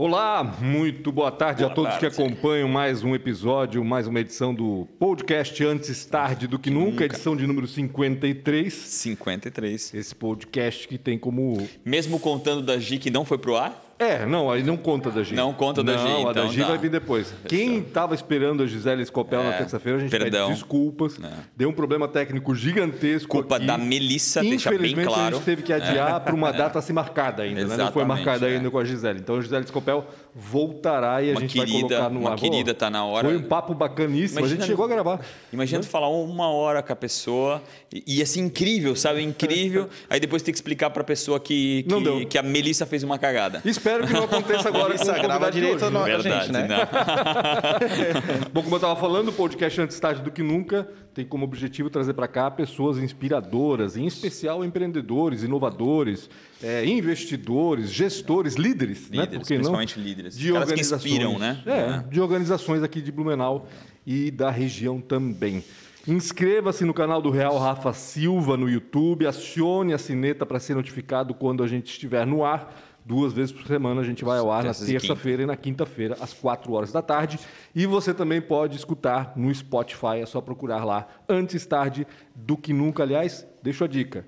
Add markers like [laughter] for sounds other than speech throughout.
Olá, muito boa tarde Boa a todos tarde. que acompanham mais um episódio, mais uma edição do podcast Antes Tarde do que Nunca, edição de número 53. 53. Esse podcast que tem como. Mesmo contando da Gi que não foi pro ar? É, não, aí não conta da Gi. Não conta da Gi, Não, a da então Gi tá. vai vir depois. Quem estava esperando a Gisele Scopel na É, terça-feira, a gente perdão. pede desculpas. É. Deu um problema técnico gigantesco. Culpa aqui. da Melissa, deixa bem claro. É. a gente teve que adiar para uma data a ser marcada ainda, né? Não foi marcada é. ainda com a Gisele. Então a Gisele Scopel voltará e a Uma gente vai querida- colocar no uma ar. querida Pô, tá na hora. Foi um papo bacaníssimo. a Imagina- gente chegou a gravar. Imagina tu falar uma hora com a pessoa e e ia ser incrível, sabe? Incrível. [laughs] Aí depois tem que explicar pra pessoa que, Não que, deu. que a Melissa fez uma cagada. Espero que não aconteça [laughs] agora com o grava direito a Verdade, gente, né? não. [laughs] Bom, como eu estava falando, o podcast Antes Tarde do que Nunca tem como objetivo trazer para cá pessoas inspiradoras, em especial empreendedores, inovadores, é, investidores, gestores, líderes, né? Líderes, Por que não? principalmente líderes. De Caras que organizações. inspiram, né? É, É. de organizações aqui de Blumenau e da região também. Inscreva-se no canal do Real Rafa Silva no YouTube, acione a sineta para ser notificado quando a gente estiver no ar. Duas vezes por semana a gente vai ao ar na terça-feira e na quinta-feira, às 4 horas da tarde. E você também pode escutar no Spotify, é só procurar lá, antes tarde do que nunca. Aliás, deixo a dica.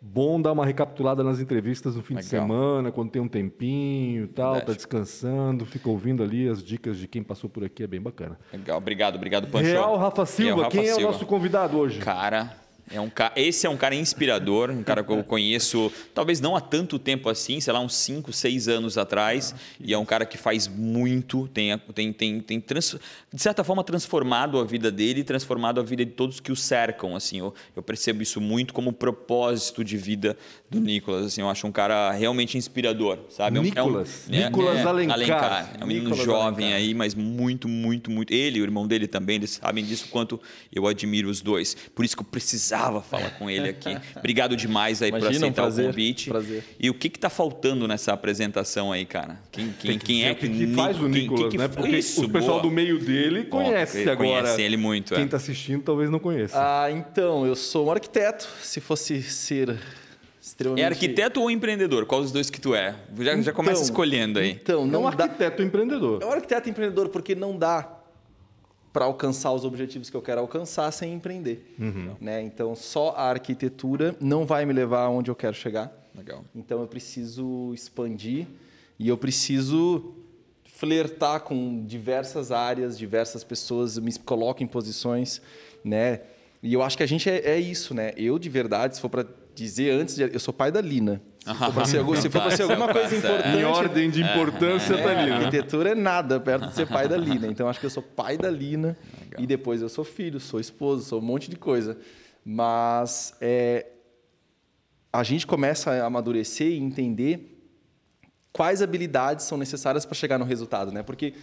Bom dar uma recapitulada nas entrevistas no fim de Legal. semana, quando tem um tempinho e tal, tá Verdade. descansando, fica ouvindo ali as dicas de quem passou por aqui, é bem bacana. Legal, obrigado, obrigado, Pancho. Real Rafa Silva, Real Rafa quem é o Silva. nosso convidado hoje? Cara, é um ca... esse é um cara inspirador, um cara que eu conheço, talvez não há tanto tempo assim, sei lá, uns 5, 6 anos atrás, e é um cara que faz muito, tem, tem, tem, tem trans... de certa forma transformado a vida dele e transformado a vida de todos que o cercam, assim, eu, eu percebo isso muito como propósito de vida do Nicolas, assim, eu acho um cara realmente inspirador, sabe? É um- Nicolas. é um, Nicolas Alencar. É um menino Nicolas jovem Alencar. aí, mas muito, muito, muito. Ele e o irmão dele também, eles sabem disso quanto eu admiro os dois. Por isso que eu precisava falar com ele aqui. [laughs] Obrigado demais aí por Imagina, um aceitar prazer, o convite. prazer. E o que que tá faltando nessa apresentação aí, cara? Quem, quem, quem é o que, que, que faz o Nicolas, quem que né? Porque Isso, o pessoal boa. do meio dele conhece agora. conhece ele muito, é. Quem está assistindo talvez não conheça. Ah, então, eu sou um arquiteto. Se fosse ser extremamente... É arquiteto ou empreendedor? Qual dos dois que tu é? Já, já começa Então, escolhendo aí. Então, é um não dá... arquiteto empreendedor. É um arquiteto empreendedor porque não dá para alcançar os objetivos que eu quero alcançar sem empreender. Né? Então, só a arquitetura não vai me levar aonde eu quero chegar. Legal. Então, eu preciso expandir e eu preciso flertar com diversas áreas, diversas pessoas, me coloco em posições, né? E eu acho que a gente é, é isso, né? Eu, de verdade, se for para dizer antes, de, eu sou pai da Lina. Se for para ser, se for ser alguma coisa importante... Em ordem de importância, tá ali, É, né? arquitetura é nada perto de ser pai da Lina. Então, acho que eu sou pai da Lina e depois eu sou filho, sou esposo, sou um monte de coisa. Mas é, a gente começa a amadurecer e entender quais habilidades são necessárias para chegar no resultado, né? Porque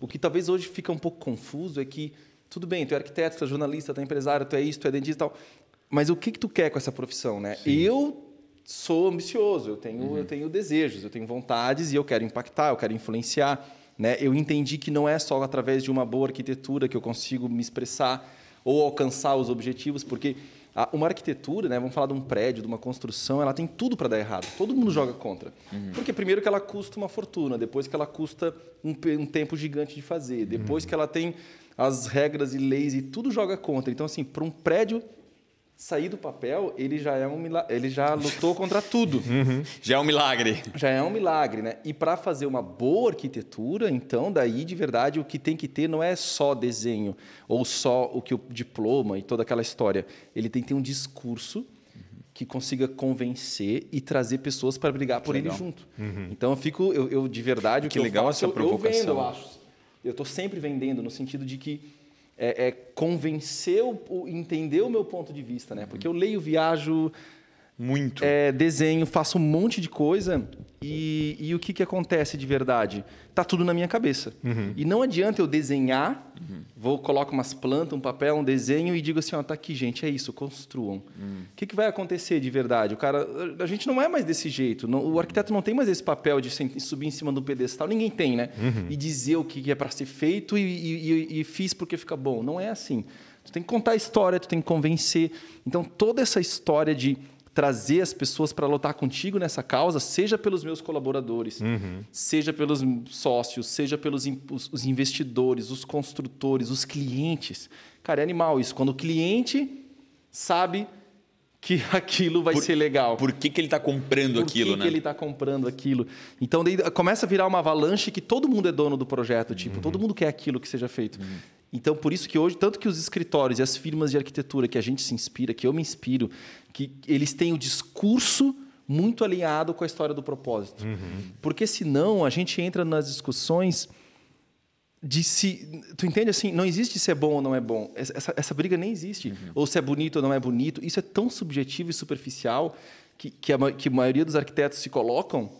o que talvez hoje fica um pouco confuso é que tudo bem, tu é arquiteto, tu é jornalista, tu é empresário, tu é isso, tu é dentista e tal, mas o que que tu quer com essa profissão, né? Eu sou ambicioso, eu tenho eu tenho desejos, eu tenho vontades e eu quero impactar, eu quero influenciar, né? Eu entendi que não é só através de uma boa arquitetura que eu consigo me expressar ou alcançar os objetivos, porque a- uma arquitetura, né, vamos falar de um prédio, de uma construção, ela tem tudo para dar errado. Todo mundo joga contra. Porque primeiro que ela custa uma fortuna, depois que ela custa um, um tempo gigante de fazer, depois que ela tem as regras e leis e tudo joga contra. Então assim, para um prédio sair do papel, ele já é um mila- ele já lutou [laughs] contra tudo. Já é um milagre. Já é um milagre, né? E para fazer uma boa arquitetura, então, daí de verdade o que tem que ter não é só desenho ou só o que o diploma e toda aquela história. Ele tem que ter um discurso que consiga convencer e trazer pessoas para brigar por ele legal. junto. Então eu fico, eu, eu, de verdade o Que que, legal eu faço, essa eu- eu, provocação. vendo, eu acho. Eu estou sempre vendendo no sentido de que é, é convencer, o, entender o meu ponto de vista, né? Porque eu leio, viajo, Muito. é, desenho, faço um monte de coisa e, e o que, que acontece de verdade? Tá tudo na minha cabeça. E não adianta eu desenhar, vou coloco umas plantas, um papel, um desenho e digo assim, ó, tá aqui, gente, é isso, construam. O que, que vai acontecer de verdade? O cara, a gente não é mais desse jeito. não- o arquiteto não tem mais esse papel de subir em cima do pedestal. Ninguém tem, né? E dizer o que é para ser feito e, e- e- e fiz porque fica bom. Não é assim. Tu tem que contar a história, tu tem que convencer. Então toda essa história de trazer as pessoas para lutar contigo nessa causa, seja pelos meus colaboradores, seja pelos sócios, seja pelos os, os investidores, os construtores, os clientes. Cara, é animal isso. Quando o cliente sabe que [laughs] aquilo vai ser legal. Por que, que ele está comprando Por aquilo, que, né? que ele está comprando aquilo? Então daí começa a virar uma avalanche que todo mundo é dono do projeto, tipo, todo mundo quer aquilo que seja feito. Então por isso que hoje tanto que os escritórios e as firmas de arquitetura que a gente se inspira, que eu me inspiro, que eles têm o discurso muito alinhado com a história do propósito. Porque senão a gente entra nas discussões de se. Tu entende assim? Não existe se é bom ou não é bom. Essa, essa briga nem existe. Ou se é bonito ou não é bonito. Isso é tão subjetivo e superficial que, que, a, que a maioria dos arquitetos se colocam.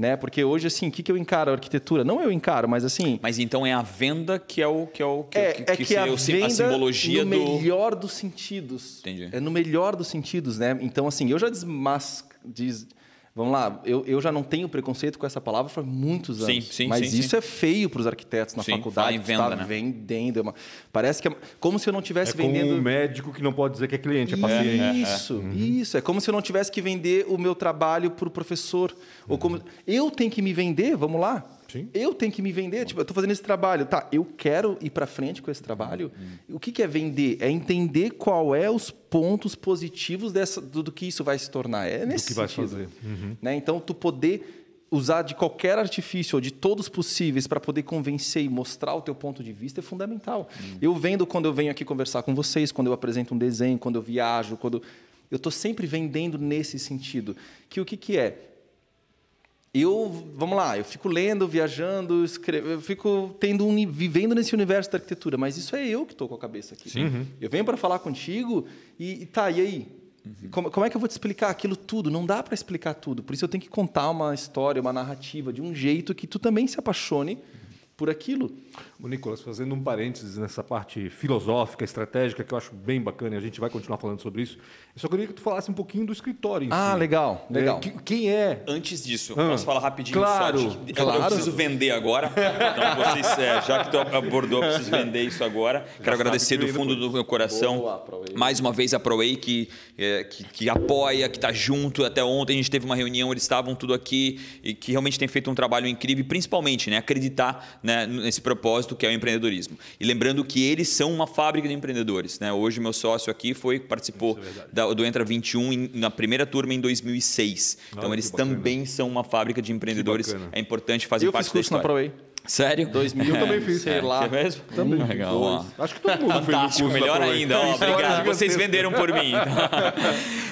Né? Porque hoje, assim, o que, que eu encaro a arquitetura? Não eu encaro, mas assim. Mas então é a venda que é o que é o que, É, que, é que a venda a simbologia no do melhor dos sentidos. Entendi. É no melhor dos sentidos, né? Então, assim, eu já desmas... Des... Vamos lá, eu, eu já não tenho preconceito com essa palavra faz muitos Sim, anos. sim, mas sim, isso sim. é feio para os arquitetos na Sim, faculdade. venda, tá né? vendendo. é uma- Parece que é como se eu não É tivesse como vendendo. um médico que não pode dizer que é cliente, é paciente. Isso, isso. É como se eu não tivesse que vender o meu trabalho para o professor. Ou como eu tenho que me vender, vamos lá. Sim. Eu tenho que me vender. Tipo, eu estou fazendo esse trabalho. Tá, eu quero ir para frente com esse trabalho. O que, que é vender? É entender qual é os pontos positivos dessa, do, do que isso vai se tornar. É nesse que vai sentido. fazer. Né? Então, tu poder usar de qualquer artifício ou de todos possíveis para poder convencer e mostrar o teu ponto de vista é fundamental. Eu vendo quando eu venho aqui conversar com vocês, quando eu apresento um desenho, quando eu viajo, quando eu estou sempre vendendo nesse sentido. Que o que, que é? Eu, vamos lá, eu fico lendo, viajando, escreve, eu fico tendo um, vivendo nesse universo da arquitetura, mas isso é eu que estou com a cabeça aqui. Eu venho para falar contigo e, e tá, e aí? Como, como é que eu vou te explicar aquilo tudo? Não dá para explicar tudo. Por isso eu tenho que contar uma história, uma narrativa de um jeito que tu também se apaixone por aquilo. O Nicolas, fazendo um parênteses nessa parte filosófica, estratégica, que eu acho bem bacana, e a gente vai continuar falando sobre isso. Eu só queria que tu falasse um pouquinho do escritório em Ah, si. legal, É, legal. que- quem é? Antes disso, Ah, posso falar rapidinho claro, só? eu- claro. Eu preciso vender agora. Então, vocês, é, já que tu abordou, eu preciso vender isso agora. Quero agradecer que do fundo do meu coração. Boa, mais uma vez a ProWay que, é, que, que apoia, que está junto. Até ontem a gente teve uma reunião, eles estavam tudo aqui e que realmente tem feito um trabalho incrível, e principalmente né, acreditar né, nesse propósito que é o empreendedorismo. E lembrando que eles são uma fábrica de empreendedores. Né? Hoje meu sócio aqui foi participou da- do Entra 21 em- na primeira turma em 2006. Então Olha, eles que bacana. também são uma fábrica de empreendedores. É importante fazer Eu parte fiz da curso na história. Sério? 2000, Eu também fiz. sei É, lá. É mesmo? Também fiz Legal, ó. Acho que todo mundo fez o Fantástico, curso da melhor ainda. ó, obrigado. Vocês venderam por mim.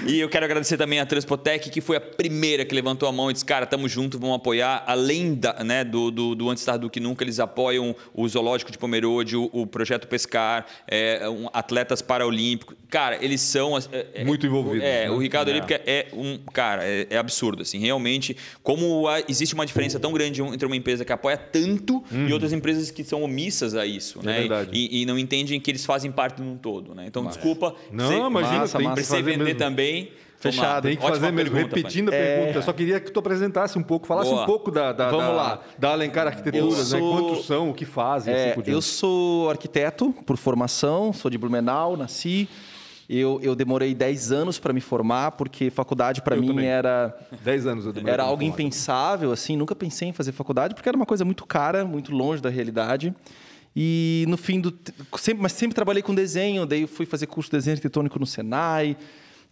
e eu quero agradecer também a Transpotec, que foi a primeira que levantou a mão e disse: Cara, tamo junto, vamos apoiar. Além da, né, do, do, do Antes Tarde do Que Nunca, eles apoiam o Zoológico de Pomerode, o, o Projeto Pescar, é, um, atletas paraolímpicos. Cara, eles são. é, é, Muito envolvidos, É, né? o Ricardo É. Olímpica é um. Cara, é, é absurdo. Assim, realmente, como há- existe uma diferença tão grande entre uma empresa que apoia tanto e outras empresas que são omissas a isso, né? Uhum. verdade. E, e não entendem que eles fazem parte de um todo, né? Então, desculpa. Não, você- imagina, massa, tem que fazer vender mesmo. também. Fechado. Tem que Ótima fazer mesmo, pergunta, repetindo a Fanny. pergunta. Eu só queria que tu apresentasse um pouco, falasse Boa. um pouco da, da, Vamos da, lá. da Alencar Arquitetura, né? sou- Quantos são, o que fazem, É, assim por eu sou arquiteto por formação, sou de Blumenau, nasci. Eu, eu demorei 10 anos para me formar, porque faculdade para mim também. era, Dez anos eu demorei era algo impensável, assim, nunca pensei em fazer faculdade, porque era uma coisa muito cara, muito longe da realidade. E no fim do. Sempre, mas sempre trabalhei com desenho, daí fui fazer curso de desenho arquitetônico no Senai.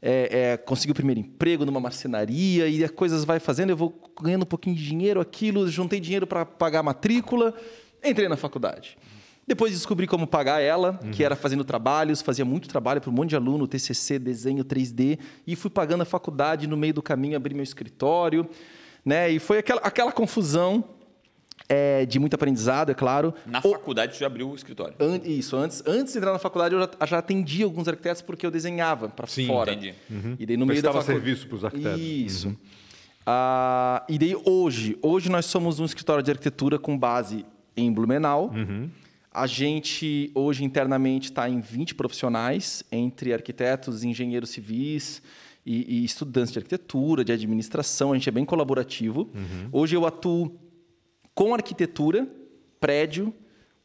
É, é, consegui o primeiro emprego numa marcenaria e as coisas vai fazendo, eu vou ganhando um pouquinho de dinheiro, aquilo, juntei dinheiro para pagar a matrícula, entrei na faculdade. Depois descobri como pagar ela, que era fazendo trabalhos, fazia muito trabalho para um monte de aluno, TCC, desenho 3D, e fui pagando a faculdade no meio do caminho, abri meu escritório, né? E foi aquela, aquela confusão é, de muito aprendizado, é claro. Na O- faculdade, você já abriu o escritório. An- Isso, antes, antes de entrar na faculdade, eu já, já atendia alguns arquitetos porque eu desenhava para Sim, fora. entendi. E daí no meio da Prestava facu- serviço pros arquitetos. Isso. Ah, e daí hoje, hoje nós somos um escritório de arquitetura com base em Blumenau. A gente hoje internamente está em 20 profissionais, entre arquitetos, engenheiros civis e, e estudantes de arquitetura, de administração. A gente é bem colaborativo. Hoje eu atuo com arquitetura, prédio,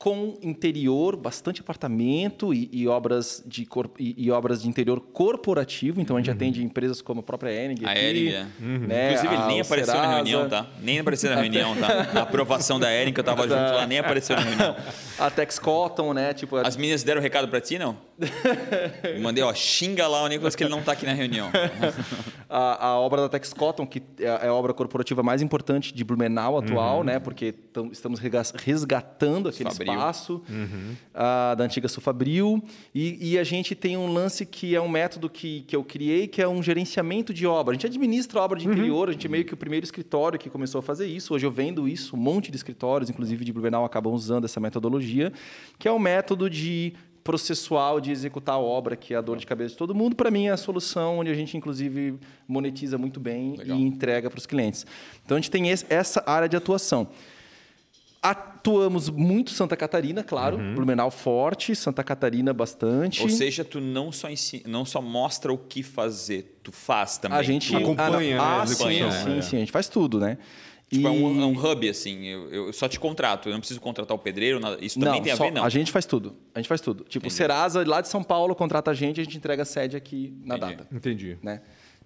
com interior, bastante apartamento e, e obras, de cor, e, e, obras de interior corporativo. Então a gente uhum. atende empresas como a própria Enig. A Enig, é. uhum. né? Inclusive, ele nem apareceu Serasa. na reunião, tá? Nem apareceu na reunião, tá? [laughs] A aprovação da Enig, que eu tava junto lá, nem apareceu na reunião. A Tex Cotton, né? Tipo, As meninas deram recado para ti, não? [laughs] Mandei, ó, xinga lá o Nicolas que ele não tá aqui na reunião. [laughs] a, a, obra da Tex Cotton, que é, é a obra corporativa mais importante de Blumenau atual, uhum. né? Porque estamos resgatando aquele Fabril espaço uhum. uh, da antiga Sufabril. E, e, a gente tem um lance que é um método que, que eu criei, que é um gerenciamento de obra. A gente administra obra de uhum. interior, a gente é meio que o primeiro escritório que começou a fazer isso. Hoje eu vendo isso, um monte de escritórios, inclusive de Blumenau, acabam usando essa metodologia, que é um método de processual de executar a obra, que é a dor de cabeça de todo mundo, para mim é a solução onde a gente, inclusive, monetiza muito bem Legal. e entrega para os clientes. Então, a gente tem esse, essa área de atuação. Atuamos muito Santa Catarina, claro, uhum. Blumenau forte, Santa Catarina bastante. Ou seja, tu não só ensina, não só mostra o que fazer, tu faz também. A gente acompanha, ah, né? Ah, sim, sim, é. sim, a gente faz tudo, né? Tipo, e... é, um, é, um, hub, assim, eu, eu, só te contrato, eu não preciso contratar o pedreiro, nada. isso também não, tem a ver, não? a gente faz tudo, a gente faz tudo. Tipo, Entendi. o Serasa, lá de São Paulo, contrata a gente, a gente entrega a sede aqui na Entendi. data. Entendi. Né?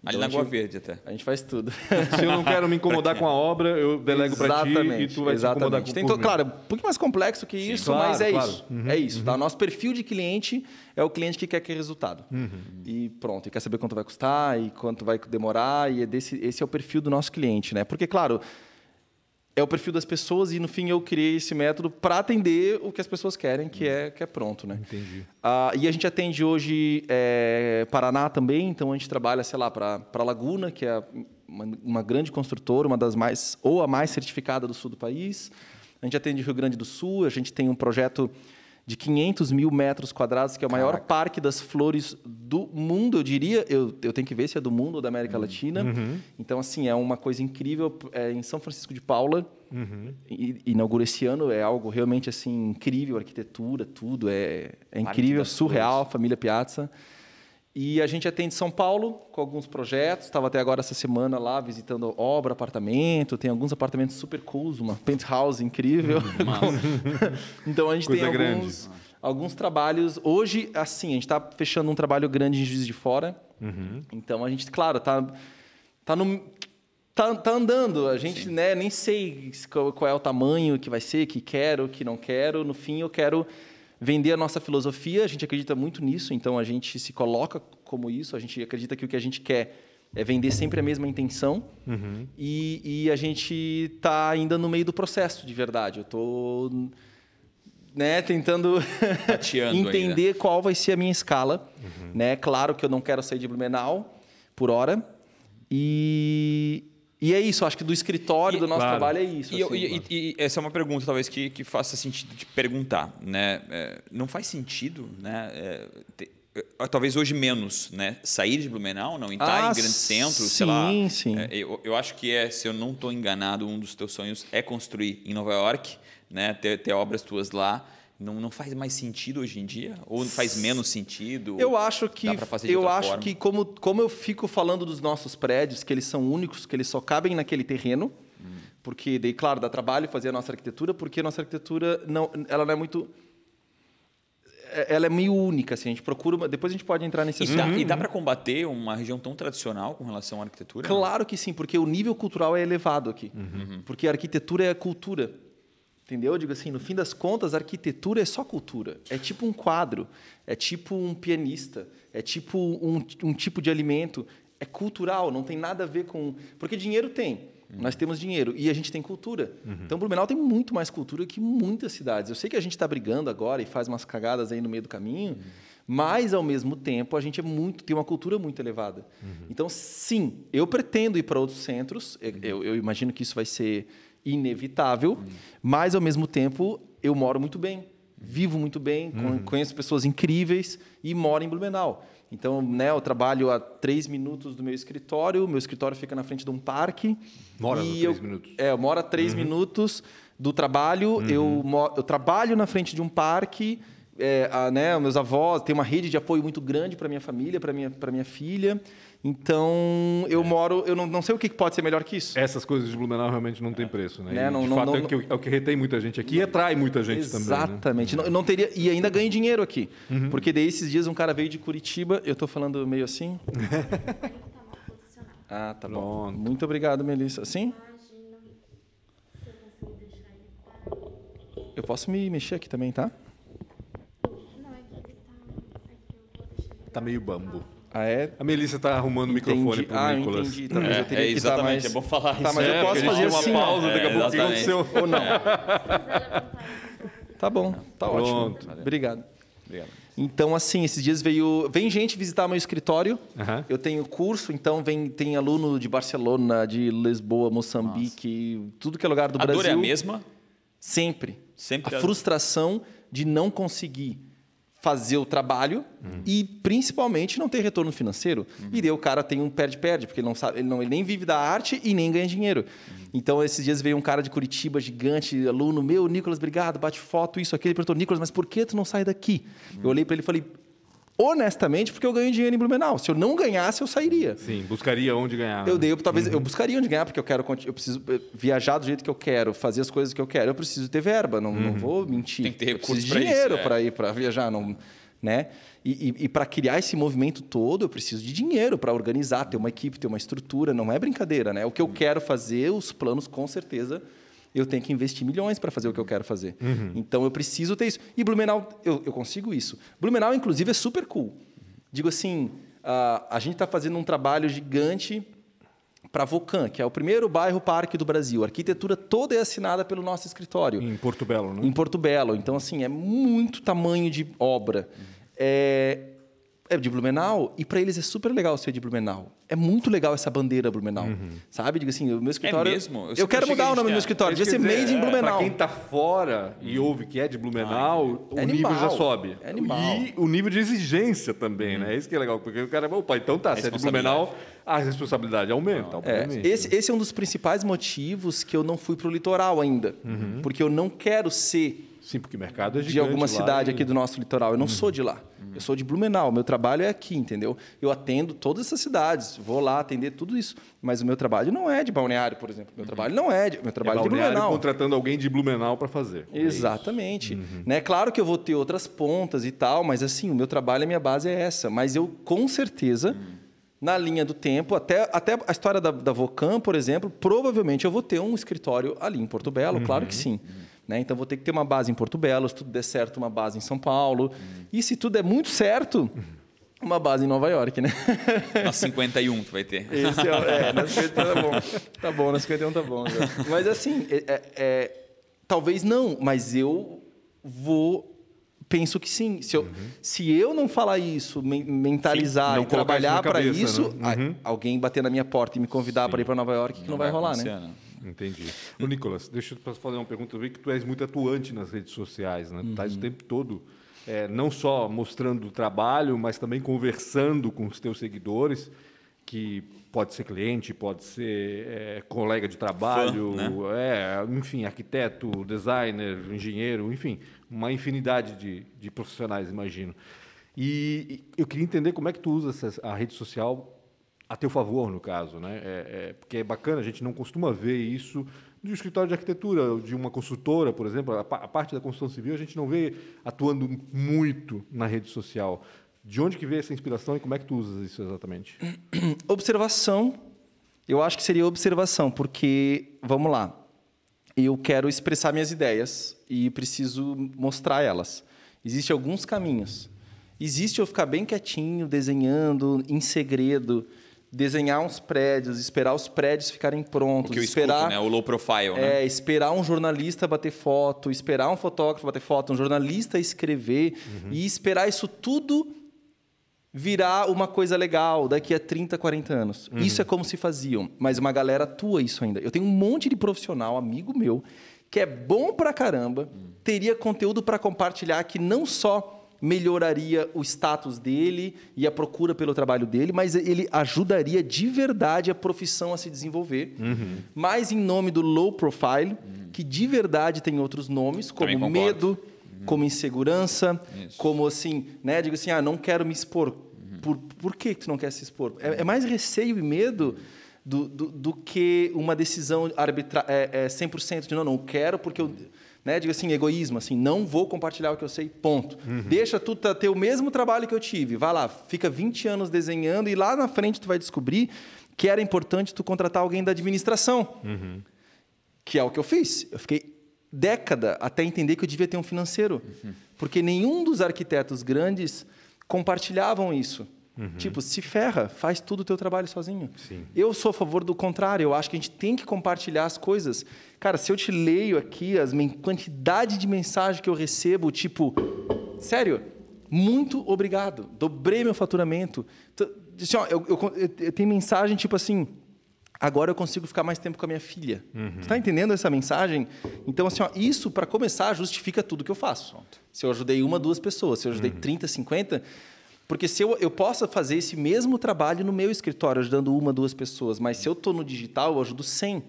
Ali então, na Goa Verde até. A gente faz tudo. [laughs] Se eu não quero me incomodar com a obra, eu delego para ti e tu vai exatamente. se incomodar com Tem, Claro, um pouquinho mais complexo que Sim, isso, claro, mas é claro. isso. Uhum, é isso. Tá? Uhum. Tá? Nosso perfil de cliente é o cliente que quer que resultado. Uhum. E pronto, e quer saber quanto vai custar e quanto vai demorar, e é desse, esse é o perfil do nosso cliente. Né? Porque, claro, é o perfil das pessoas e no fim eu criei esse método para atender o que as pessoas querem, que é que é pronto, né? Entendi. Ah, e a gente atende hoje é, Paraná também, então a gente trabalha, sei lá, para Laguna, que é uma, uma, grande construtora, uma das mais ou a mais certificada do sul do país. A gente atende Rio Grande do Sul, a gente tem um projeto de 500 mil metros quadrados, que é o maior Caraca. parque das flores do mundo, eu diria. Eu, eu tenho que ver se é do mundo ou da América uhum. Latina. Uhum. Então, assim, é uma coisa incrível. É em São Francisco de Paula. Uhum. inaugura esse ano. É algo realmente assim incrível. Arquitetura, tudo. É, é incrível, surreal. Flores. Família Piazza. E a gente atende São Paulo com alguns projetos. Estava até agora essa semana lá visitando obra, apartamento. Tem alguns apartamentos super cools, uma penthouse incrível. Hum, [laughs] então a gente Coisa tem alguns, alguns trabalhos. Hoje, assim, a gente está fechando um trabalho grande em Juiz de Fora. Uhum. Então a gente, claro, está tá no tá, tá andando. A gente né, nem sei qual, qual, é o tamanho que vai ser, que quero, que não quero. No fim, eu quero vender a nossa filosofia, a gente acredita muito nisso, então a gente se coloca como isso, a gente acredita que o que a gente quer é vender sempre a mesma intenção uhum. e, e, a gente está ainda no meio do processo, de verdade. Eu estou né, tentando [laughs] entender ainda. qual vai ser a minha escala. Uhum. Né? Claro que eu não quero sair de Blumenau por hora e e é isso, acho que do escritório, e, do nosso claro. trabalho é isso. E, assim, e, e, essa é uma pergunta, talvez, que, que faça sentido de perguntar. Né? É, não faz sentido, né? É, ter, é, talvez hoje menos, né? Sair de Blumenau, não entrar ah, em grandes centros, sei lá. Sim, sim. É, eu, eu acho que é, se eu não estou enganado, um dos teus sonhos é construir em Nova York, né? Ter, ter obras tuas lá não, não faz mais sentido hoje em dia? Ou faz menos sentido? Eu acho que eu acho forma? que como, como eu fico falando dos nossos prédios, que eles são únicos, que eles só cabem naquele terreno, hum. porque daí claro dá trabalho fazer a nossa arquitetura, porque a nossa arquitetura não, ela não é muito é, ela é meio única, assim, a gente procura. Depois a gente pode entrar nesse assunto. E dá, dá para combater uma região tão tradicional com relação à arquitetura? Claro que sim, porque o nível cultural é elevado aqui. Uhum. Porque a arquitetura é a cultura. Entendeu? Eu digo assim, no fim das contas, a arquitetura é só cultura. É tipo um quadro, é tipo um pianista, é tipo um, um tipo de alimento. É cultural, não tem nada a ver com. Porque dinheiro tem. Uhum. Nós temos dinheiro e a gente tem cultura. Uhum. Então, Blumenau tem muito mais cultura que muitas cidades. Eu sei que a gente está brigando agora e faz umas cagadas aí no meio do caminho, uhum. mas, ao mesmo tempo, a gente é muito tem uma cultura muito elevada. Uhum. Então, sim, eu pretendo ir para outros centros. Eu, eu, imagino que isso vai ser inevitável, hum. mas ao mesmo tempo eu moro muito bem, vivo muito bem, uhum. conheço pessoas incríveis e moro em Blumenau. Então, né, eu trabalho a três minutos do meu escritório, meu escritório fica na frente de um parque. Mora três minutos. É, eu moro a três uhum. minutos do trabalho, uhum. eu, eu trabalho na frente de um parque, é, a, né, meus avós, tem uma rede de apoio muito grande para minha família, para minha, minha filha. Então, eu moro, eu não, não sei o que pode ser melhor que isso. Essas coisas de Blumenau realmente não tem preço, né? Né, E, não- de não- fato, não- é, o que, é o que retém muita gente aqui e atrai muita gente também. né? Exatamente. Não, não teria e ainda ganho dinheiro aqui. Uhum. Porque daí esses dias um cara veio de Curitiba, eu tô falando meio assim. [laughs] ah, tá bom. Pronto. Muito obrigado, Melissa. Assim? Eu posso me mexer aqui também, tá? Tá meio bambo. Ah, é? A Melissa tá arrumando o microfone Entendi. pro Ah, eu Nicolas. entendi. Talvez É, eu teria é, que estar exatamente, mais... é bom falar Tá, isso. mas É, eu posso a gente fazer uma assim, pausa, daqui a É, pouco o que exatamente. aconteceu? Ou não? [laughs] Tá bom, tá Pronto. ótimo. Obrigado. Obrigado. Então, assim, esses dias veio. Vem gente visitar meu escritório. Aham. Eu tenho curso, então vem, tem aluno de Barcelona, de Lisboa, Moçambique, tudo que é lugar do A Brasil. dor é a mesma? Sempre. Sempre a a- frustração de não conseguir fazer o trabalho Uhum. e principalmente não ter retorno financeiro. E daí o cara tem um perde-perde, porque ele não sabe, ele, não, ele nem vive da arte e nem ganha dinheiro. Uhum. Então, esses dias veio um cara de Curitiba, gigante, aluno meu, Nicolas, obrigado, bate foto, isso, aquilo. Ele perguntou, Nicolas, mas por que tu não sai daqui? Uhum. Eu olhei para ele e falei, honestamente, porque eu ganho dinheiro em Blumenau. Se eu não ganhasse, eu sairia. Sim, buscaria onde ganhar. Eu né? dei, eu, talvez eu buscaria onde ganhar, porque eu quero, eu preciso eh, viajar do jeito que eu quero, fazer as coisas que eu quero. Eu preciso ter verba, não, não vou mentir. Tem que ter eu preciso de dinheiro é. para ir para viajar, não, né? E, e, para criar esse movimento todo, eu preciso de dinheiro para organizar, ter uma equipe, ter uma estrutura. Não é brincadeira, né? O que eu quero fazer, os planos, com certeza, eu tenho que investir milhões para fazer o que eu quero fazer. Então eu preciso ter isso. E Blumenau, eu, eu consigo isso. Blumenau, inclusive, é super cool. Digo assim, a, a gente está fazendo um trabalho gigante para Vocan, que é o primeiro bairro parque do Brasil. A arquitetura toda é assinada pelo nosso escritório Em Porto Belo, né? em Porto Belo. Então, assim, é muito tamanho de obra. É, é de Blumenau, e para eles é super legal ser de Blumenau. É muito legal essa bandeira Blumenau. Sabe? Digo assim, o meu escritório. mesmo? Eu Eu, quero mudar o nome do meu escritório. Devia ser dizer, Made in é, Blumenau. Pra quem tá fora e ouve que é de Blumenau, o É nível já animal. sobe. É animal. E o nível de exigência também, né? Isso que é legal, porque o cara, opa, então tá, se é de Blumenau, a responsabilidade aumenta, É, obviamente. esse, esse é um dos principais motivos que eu não fui para o litoral ainda. Porque eu não quero ser Sim, porque o mercado é gigante de alguma cidade e- aqui do nosso litoral. Eu não sou de lá. Eu sou de Blumenau. Meu trabalho é aqui, entendeu? Eu atendo todas essas cidades. Vou lá atender tudo isso. Mas o meu trabalho não é de Balneário, por exemplo. Meu trabalho não é de... Meu É trabalho é de Blumenau. contratando alguém de Blumenau para fazer. É. Exatamente. Né? Claro que eu vou ter outras pontas e tal, mas assim, o meu trabalho, a minha base é essa. Mas eu, com certeza, na linha do tempo, até, até a história da, da Vocan, por exemplo, provavelmente eu vou ter um escritório ali em Porto Belo, claro que sim. Né? Então vou ter que ter uma base em Porto Belo, se tudo der certo, uma base em São Paulo. E se tudo der muito certo, uma base em Nova York, né? Na 51 tu vai ter. Esse é, é, na [laughs] 51 tá bom. Tá bom, na 51 tá bom. já. Mas assim, é- é- é, talvez não, mas eu vou. Penso que sim. Se eu, se eu não falar isso, men- mentalizar Sim, não e trabalhar para isso, né? Uhum. a- alguém bater na minha porta e me convidar para ir para Nova York, que não, vai, rolar, né? acontecer, Entendi. Ô, Nicolas, deixa eu te fazer uma pergunta. Eu vi que tu és muito atuante nas redes sociais, né? Tu estás Uhum. o tempo todo, é, não só mostrando o trabalho, mas também conversando com os teus seguidores, que pode ser cliente, pode ser é, colega de trabalho, né? é, enfim, arquiteto, designer, engenheiro, enfim, uma infinidade de, de profissionais, imagino. E, e eu queria entender como é que tu usa essa- a rede social a teu favor, no caso, né? É, é- porque é bacana, a gente não costuma ver isso de um escritório de arquitetura, de uma consultora, por exemplo. A, a parte da construção civil a gente não vê atuando muito na rede social. De onde que veio essa inspiração e como é que tu usas isso exatamente? [clears throat] Observação, eu acho que seria observação, porque, vamos lá, eu quero expressar minhas ideias e preciso mostrar elas. Existem alguns caminhos. Existe eu ficar bem quietinho, desenhando, em segredo, desenhar uns prédios, esperar os prédios ficarem O prontos, que eu escuto, esperar... né? O low profile, né? É, esperar um jornalista bater foto, esperar um fotógrafo bater foto, um jornalista escrever e esperar isso tudo virar uma coisa legal daqui a 30, 40 anos. Isso é como se faziam, mas uma galera atua isso ainda. Eu tenho um monte de profissional, amigo meu, que é bom pra caramba, teria conteúdo para compartilhar que não só melhoraria o status dele e a procura pelo trabalho dele, mas ele ajudaria de verdade a profissão a se desenvolver. Mas em nome do low profile, que de verdade tem outros nomes, como medo, como insegurança, Isso. como assim, né? Digo assim, ah, não quero me expor. Por, por que tu não quer se expor? É, é mais receio e medo do, do, do que uma decisão arbitra é, é 100% de não, não quero porque eu... Né, digo assim, egoísmo, assim, não vou compartilhar o que eu sei, ponto. Uhum. Deixa tu ter o mesmo trabalho que eu tive, vai lá, fica 20 anos desenhando e lá na frente tu vai descobrir que era importante tu contratar alguém da administração, uhum. que é o que eu fiz. Eu fiquei década até entender que eu devia ter um financeiro, uhum. porque nenhum dos arquitetos grandes compartilhavam isso. Uhum. Tipo, se ferra, faz tudo o teu trabalho sozinho. Sim. Eu sou a favor do contrário, eu acho que a gente tem que compartilhar as coisas. Cara, se eu te leio aqui as quantidade de mensagem que eu recebo, tipo, sério, muito obrigado, dobrei meu faturamento. Assim, ó, eu, eu, eu, eu tenho mensagem tipo assim, agora eu consigo ficar mais tempo com a minha filha. Uhum. Está entendendo essa mensagem? Então, assim, ó, isso, para começar, justifica tudo que eu faço. Se eu ajudei uma, duas pessoas, se eu ajudei uhum. 30, 50 porque se eu, eu posso fazer esse mesmo trabalho no meu escritório, ajudando uma, duas pessoas, mas se eu estou no digital, eu ajudo 100.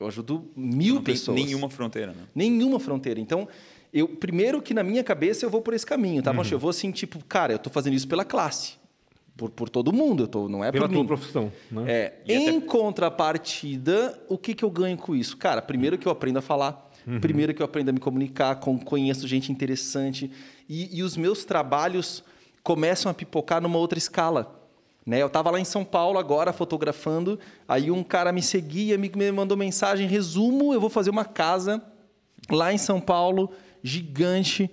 Eu ajudo mil não pessoas. Tem nenhuma fronteira, né? Nenhuma fronteira. Então, eu primeiro que na minha cabeça eu vou por esse caminho, tá? Uhum. eu vou assim, tipo, cara, eu estou fazendo isso pela classe. Por, por todo mundo, eu tô, não é pela por mim. tua profissão. Né? É, em até... contrapartida, o que, que eu ganho com isso? Cara, primeiro que eu aprendo a falar, uhum. primeiro que eu aprendo a me comunicar, com, conheço gente interessante. E, e os meus trabalhos começam a pipocar numa outra escala. Né? Eu estava lá em São Paulo agora fotografando, aí um cara me seguia, me, me mandou mensagem, resumo, eu vou fazer uma casa lá em São Paulo, gigante,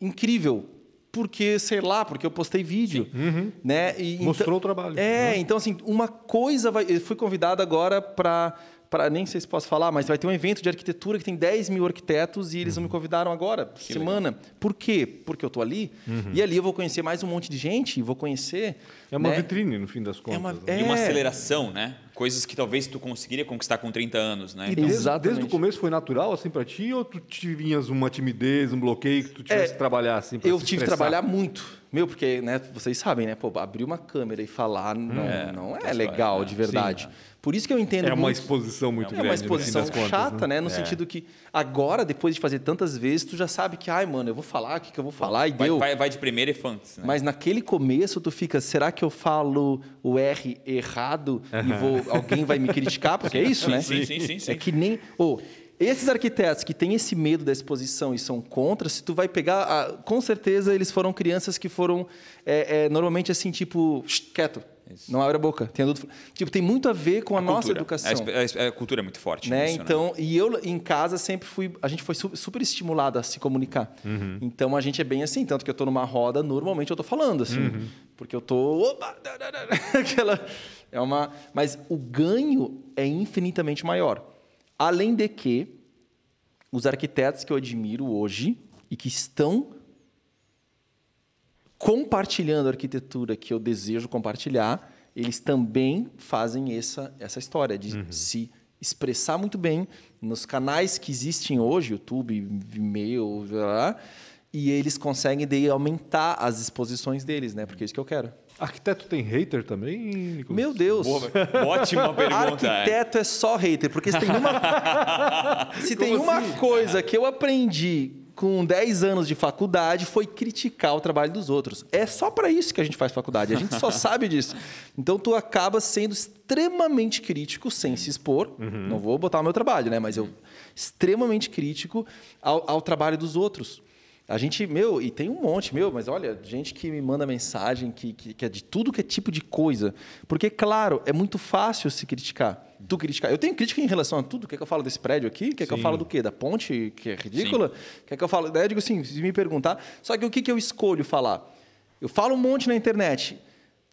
incrível. Porque, sei lá, porque eu postei vídeo. Uhum. Né? E, Mostrou então, o trabalho. É, né? então assim, uma coisa vai. Eu fui convidado agora para para nem sei se posso falar, mas vai ter um evento de arquitetura que tem 10 mil arquitetos e eles uhum. me convidaram agora, que semana. Legal. Por quê? Porque eu estou ali uhum. e ali eu vou conhecer mais um monte de gente, vou conhecer. É uma né? vitrine, no fim das contas. É uma, é... E uma aceleração, né? Coisas que talvez tu conseguiria conquistar com 30 anos, né? Então... Desde, desde o começo foi natural assim para ti ou tu tinhas uma timidez, um bloqueio que tu tivesse é, que trabalhar assim Eu tive que trabalhar muito. Meu, porque né, vocês sabem, né? Pô, abrir uma câmera e falar não é, não é legal é, de verdade. Sim, por isso que eu entendo. É uma muito... exposição muito grande. É uma exposição chata, contas, né? No é. sentido que agora, depois de fazer tantas vezes, tu já sabe que, ai, mano, eu vou falar, o que, que eu vou falar e vai, deu. Vai, vai de primeira e funks. Né? Mas naquele começo tu fica, será que eu falo o R errado e vou, alguém vai me criticar? Porque é isso, né? Sim, sim, sim, sim. É que nem. Oh, esses arquitetos que têm esse medo da exposição e são contra, se tu vai pegar, com certeza eles foram crianças que foram é, é, normalmente assim, tipo, quieto, isso. Não abre a boca. Tem adulto... Tipo, tem muito a ver com a, a nossa educação. A, a, a, cultura é muito forte. Né? Nisso, então, né? e eu em casa sempre fui. A gente foi super estimulado a se comunicar. Uhum. Então a gente é bem assim. Tanto que eu estou numa roda, normalmente eu estou falando assim. Uhum. Porque eu estou. Opa! [laughs] Aquela. É uma. Mas o ganho é infinitamente maior. Além de que os arquitetos que eu admiro hoje e que estão compartilhando a arquitetura que eu desejo compartilhar, eles também fazem essa, essa história de uhum. se expressar muito bem nos canais que existem hoje, YouTube, Vimeo, e eles conseguem daí aumentar as exposições deles, né? Porque é isso que eu quero. Arquiteto tem hater também, Nicolas? Meu Deus. Boa, ótima [laughs] pergunta. Arquiteto é. é só hater, porque se tem uma, [laughs] se tem uma assim? coisa que eu aprendi com 10 anos de faculdade, foi criticar o trabalho dos outros. É só para isso que a gente faz faculdade, a gente só [laughs] sabe disso. Então tu acaba sendo extremamente crítico sem se expor. Uhum. Não vou botar o meu trabalho, né? Mas eu extremamente crítico ao, ao trabalho dos outros. A gente, meu, e tem um monte, meu, mas olha, gente que me manda mensagem que, que, que, é de tudo que é tipo de coisa. Porque, claro, é muito fácil se criticar. Tu criticar. Eu tenho crítica em relação a tudo. Quer que eu falo desse prédio aqui? Quer Sim. que eu falo do quê? Da ponte, que é ridícula? Sim. Quer que eu falo. Daí eu digo assim, se me perguntar. Só que o que, que eu escolho falar? Eu falo um monte na internet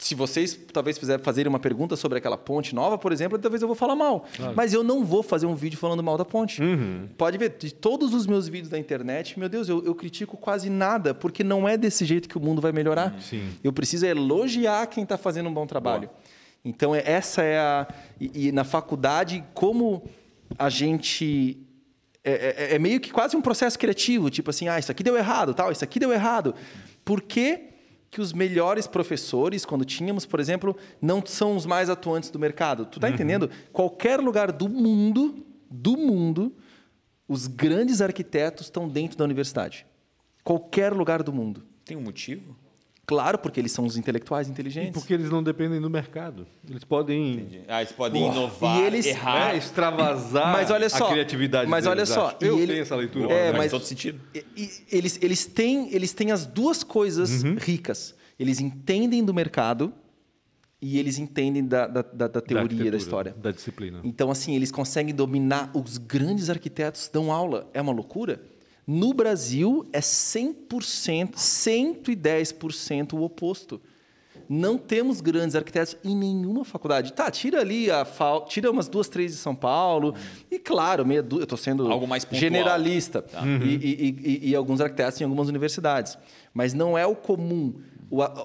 se vocês talvez fizerem fazerem uma pergunta sobre aquela ponte nova, por exemplo, talvez eu vou falar mal. Claro. Mas eu não vou fazer um vídeo falando mal da ponte. Uhum. Pode ver, de todos os meus vídeos da internet, meu Deus, eu, eu, critico quase nada, porque não é desse jeito que o mundo vai melhorar. Sim. Eu preciso elogiar quem está fazendo um bom trabalho. Boa. Então, é, essa é a. E, e, na faculdade, como a gente. É, é, é meio que quase um processo criativo, tipo assim, ah, isso aqui deu errado, tal, isso aqui deu errado. Por quê? Que os melhores professores, quando tínhamos, por exemplo, não são os mais atuantes do mercado. Tu tá uhum. entendendo? Qualquer lugar do mundo, do mundo, os grandes arquitetos estão dentro da universidade. Qualquer lugar do mundo. Tem um motivo? Claro, porque eles são os intelectuais E inteligentes. porque eles não dependem do mercado. Eles podem Ah, eles podem Porra, inovar, e eles- errar. é, extravasar Mas olha só, a criatividade mas deles, olha só, acho. Eu e ele- tenho essa leitura. É, faz mas- todo sentido. E- e- eles, eles, têm, eles têm as duas coisas Uhum. ricas. Eles entendem do mercado e eles entendem da, da, da- da teoria, da, arquitetura, história. Da disciplina. Então, assim, eles conseguem dominar. Os grandes arquitetos dão aula. É uma loucura. No Brasil, é 100%, 110% o oposto. Não temos grandes arquitetos em nenhuma faculdade. Tá, tira ali a tira umas duas, três de São Paulo. E claro, meia du- eu estou sendo Algo mais pontual. generalista. Tá. E, e- e- e alguns arquitetos em algumas universidades. Mas não é o comum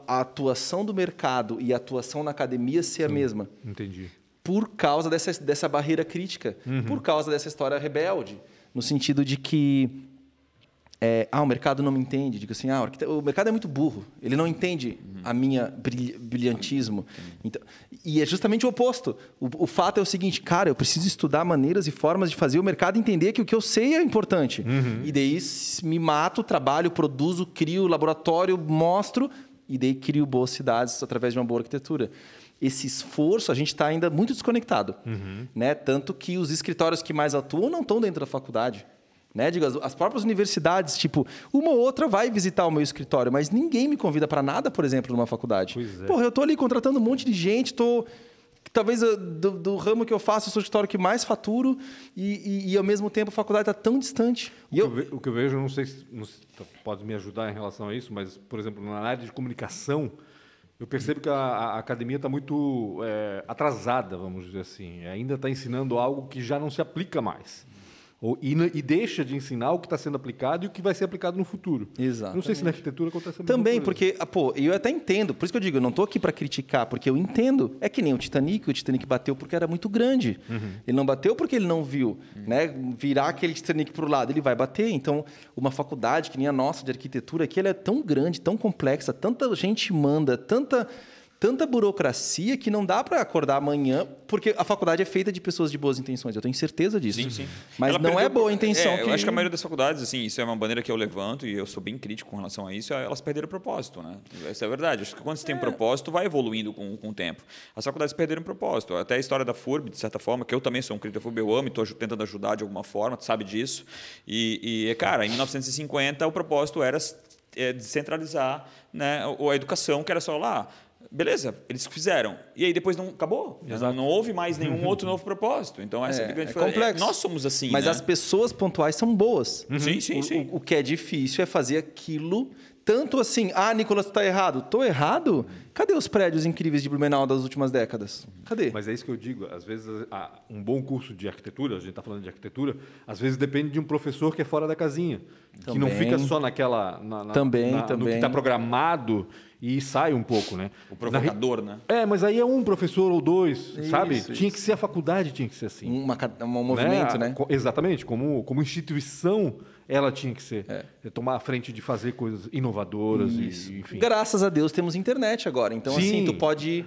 a, atuação do mercado e a atuação na academia ser a mesma Entendi. por causa dessa, dessa barreira crítica, por causa dessa história rebelde, no sentido de que é, ah, o mercado não me entende. Digo assim, ah, o, o mercado é muito burro. Ele não entende a minha brilh- brilhantismo. Então, e é justamente o oposto. O, o fato é o seguinte, cara, eu preciso estudar maneiras e formas de fazer o mercado entender que o que eu sei é importante. E daí me mato, trabalho, produzo, crio laboratório, mostro e daí crio boas cidades através de uma boa arquitetura. Esse esforço, a gente está ainda muito desconectado. Né? Tanto que os escritórios que mais atuam não estão dentro da faculdade. Né? Digo, as, as próprias universidades, tipo, uma ou outra vai visitar o meu escritório, mas ninguém me convida para nada, por exemplo, numa faculdade. Pois é. Porra, eu tô ali contratando um monte de gente, tô talvez do, do ramo que eu faço, eu sou o escritório que mais faturo e, e- e, ao mesmo tempo a faculdade está tão distante. O, eu, que eu ve- o que eu vejo, não sei se não se tu pode me ajudar em relação a isso, mas, por exemplo, na área de comunicação, eu percebo que a, a academia está muito é, atrasada, vamos dizer assim. Ainda está ensinando algo que já não se aplica mais. Ou, e, e deixa de ensinar o que está sendo aplicado e o que vai ser aplicado no futuro. Exatamente. Não sei se na arquitetura acontece a Também, porque, ah, pô, eu até entendo, por isso que eu digo, eu não estou aqui para criticar, porque eu entendo. É que nem o Titanic, o Titanic bateu porque era muito grande. Ele não bateu porque ele não viu, né? Virar aquele Titanic para o lado, ele vai bater. Então, uma faculdade que nem a nossa de arquitetura aqui, ela é tão grande, tão complexa, tanta gente manda, tanta tanta burocracia que não dá para acordar amanhã, porque a faculdade é feita de pessoas de boas intenções. Eu tenho certeza disso. Sim, sim. Mas Ela não é perdeu- boa intenção é, que Eu acho que a maioria das faculdades, assim, isso é uma bandeira que eu levanto e eu sou bem crítico com relação a isso, é elas perderam o propósito, né? Essa é a verdade. Acho que quando você tem um propósito, vai evoluindo com, com o tempo. As faculdades perderam o propósito. Até a história da FURB, de certa forma, que eu também sou um crítico da FURB, eu amo e estou tentando ajudar de alguma forma, tu sabe disso. E, e, cara, em 1950, o propósito era é, descentralizar né, a, a educação, que era só lá. Beleza, eles fizeram. E aí depois não acabou. Não, não houve mais nenhum outro novo propósito. Então, essa é, a É, grande é complexo. Nós somos assim. Mas né? as pessoas pontuais são boas. Sim, sim, O- sim. O, o que é difícil é fazer aquilo tanto assim. Ah, Nicolas, tu tá errado. Tô errado? Cadê os prédios incríveis de Blumenau das últimas décadas? Cadê? Mas é isso que eu digo. Às vezes, a- um bom curso de arquitetura, a gente está falando de arquitetura, às vezes depende de um professor que é fora da casinha. Que não Também. fica só naquela. na- na- Também, na- No que também. está programado e sai um pouco, né? O provocador, né? É, mas aí é um professor ou dois, sabe? Isso, Tinha que ser a faculdade, tinha que ser assim. Uma um movimento, né? Co- Exatamente, como, como instituição, ela tinha que ser. É. É tomar a frente de fazer coisas inovadoras Isso. e, enfim. Graças a Deus temos internet agora. Então, Sim. assim, tu pode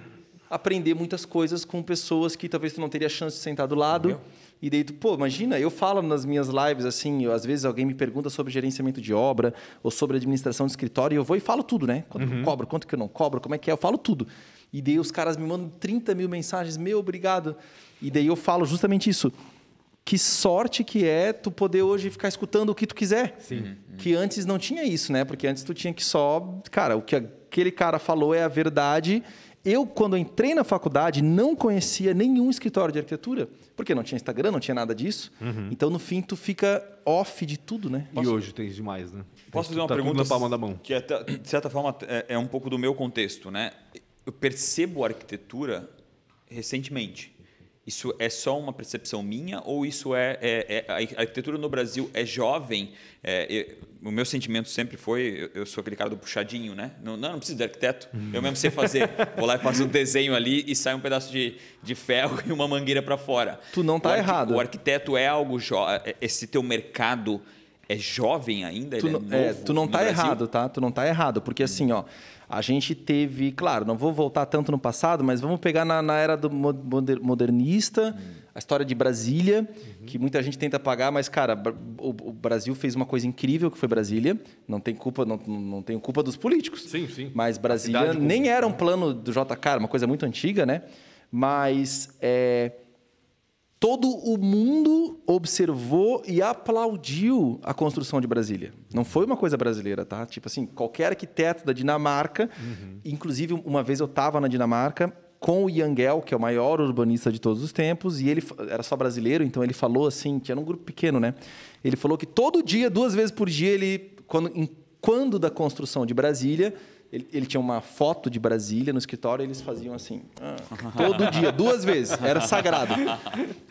aprender muitas coisas com pessoas que talvez tu não teria chance de sentar do lado. E daí tu, pô, imagina, eu falo nas minhas lives assim, eu, às vezes alguém me pergunta sobre gerenciamento de obra ou sobre administração de escritório e eu vou e falo tudo, né? Quanto que eu cobro, quanto que eu não cobro, como é que é, eu falo tudo. E daí os caras me mandam 30 mil mensagens, meu, obrigado. E daí eu falo justamente isso. Que sorte que é tu poder hoje ficar escutando o que tu quiser. Sim. Que antes não tinha isso, né? Porque antes tu tinha que só. Cara, o que aquele cara falou é a verdade. Eu, quando entrei na faculdade, não conhecia nenhum escritório de arquitetura. Porque não tinha Instagram, não tinha nada disso. Então, no fim, tu fica off de tudo, né? E hoje tens demais, né? Posso fazer uma tá pergunta palma da mão. que até, de certa forma é, é um pouco do meu contexto, né? Eu percebo a arquitetura recentemente. Isso é só uma percepção minha ou isso é, é- é- a arquitetura no Brasil é jovem? É, eu- o meu sentimento sempre foi eu, eu sou aquele cara do puxadinho, né? Não, não, não preciso de arquiteto. Eu mesmo sei fazer. Vou lá e faço um [laughs] desenho ali e sai um pedaço de, de ferro [laughs] e uma mangueira para fora. Tu não tá O errado. O arquiteto é algo jo... é- esse teu mercado é jovem ainda, tu ele não, é é, tu não tá Brasil? errado, tá? Tu não tá errado, porque assim, ó, a gente teve, claro, não vou voltar tanto no passado, mas vamos pegar na, na era do mo- moder- modernista, a história de Brasília, que muita gente tenta apagar, mas cara, o, o Brasil fez uma coisa incrível que foi Brasília. Não tem culpa, não, não tenho culpa dos políticos. Sim, sim. Mas Brasília nem era um plano do JK, uma coisa muito antiga, né? Mas é, todo o mundo observou e aplaudiu a construção de Brasília. Não foi uma coisa brasileira, tá? Tipo assim, qualquer arquiteto da Dinamarca, inclusive uma vez eu estava na Dinamarca com o Yangel, que é o maior urbanista de todos os tempos, e ele era só brasileiro, então ele falou assim, tinha um grupo pequeno, né? Ele falou que todo dia, duas vezes por dia, ele quando, em- quando da construção de Brasília, ele, ele tinha uma foto de Brasília no escritório, e eles faziam assim, ah, todo dia, duas vezes, era sagrado.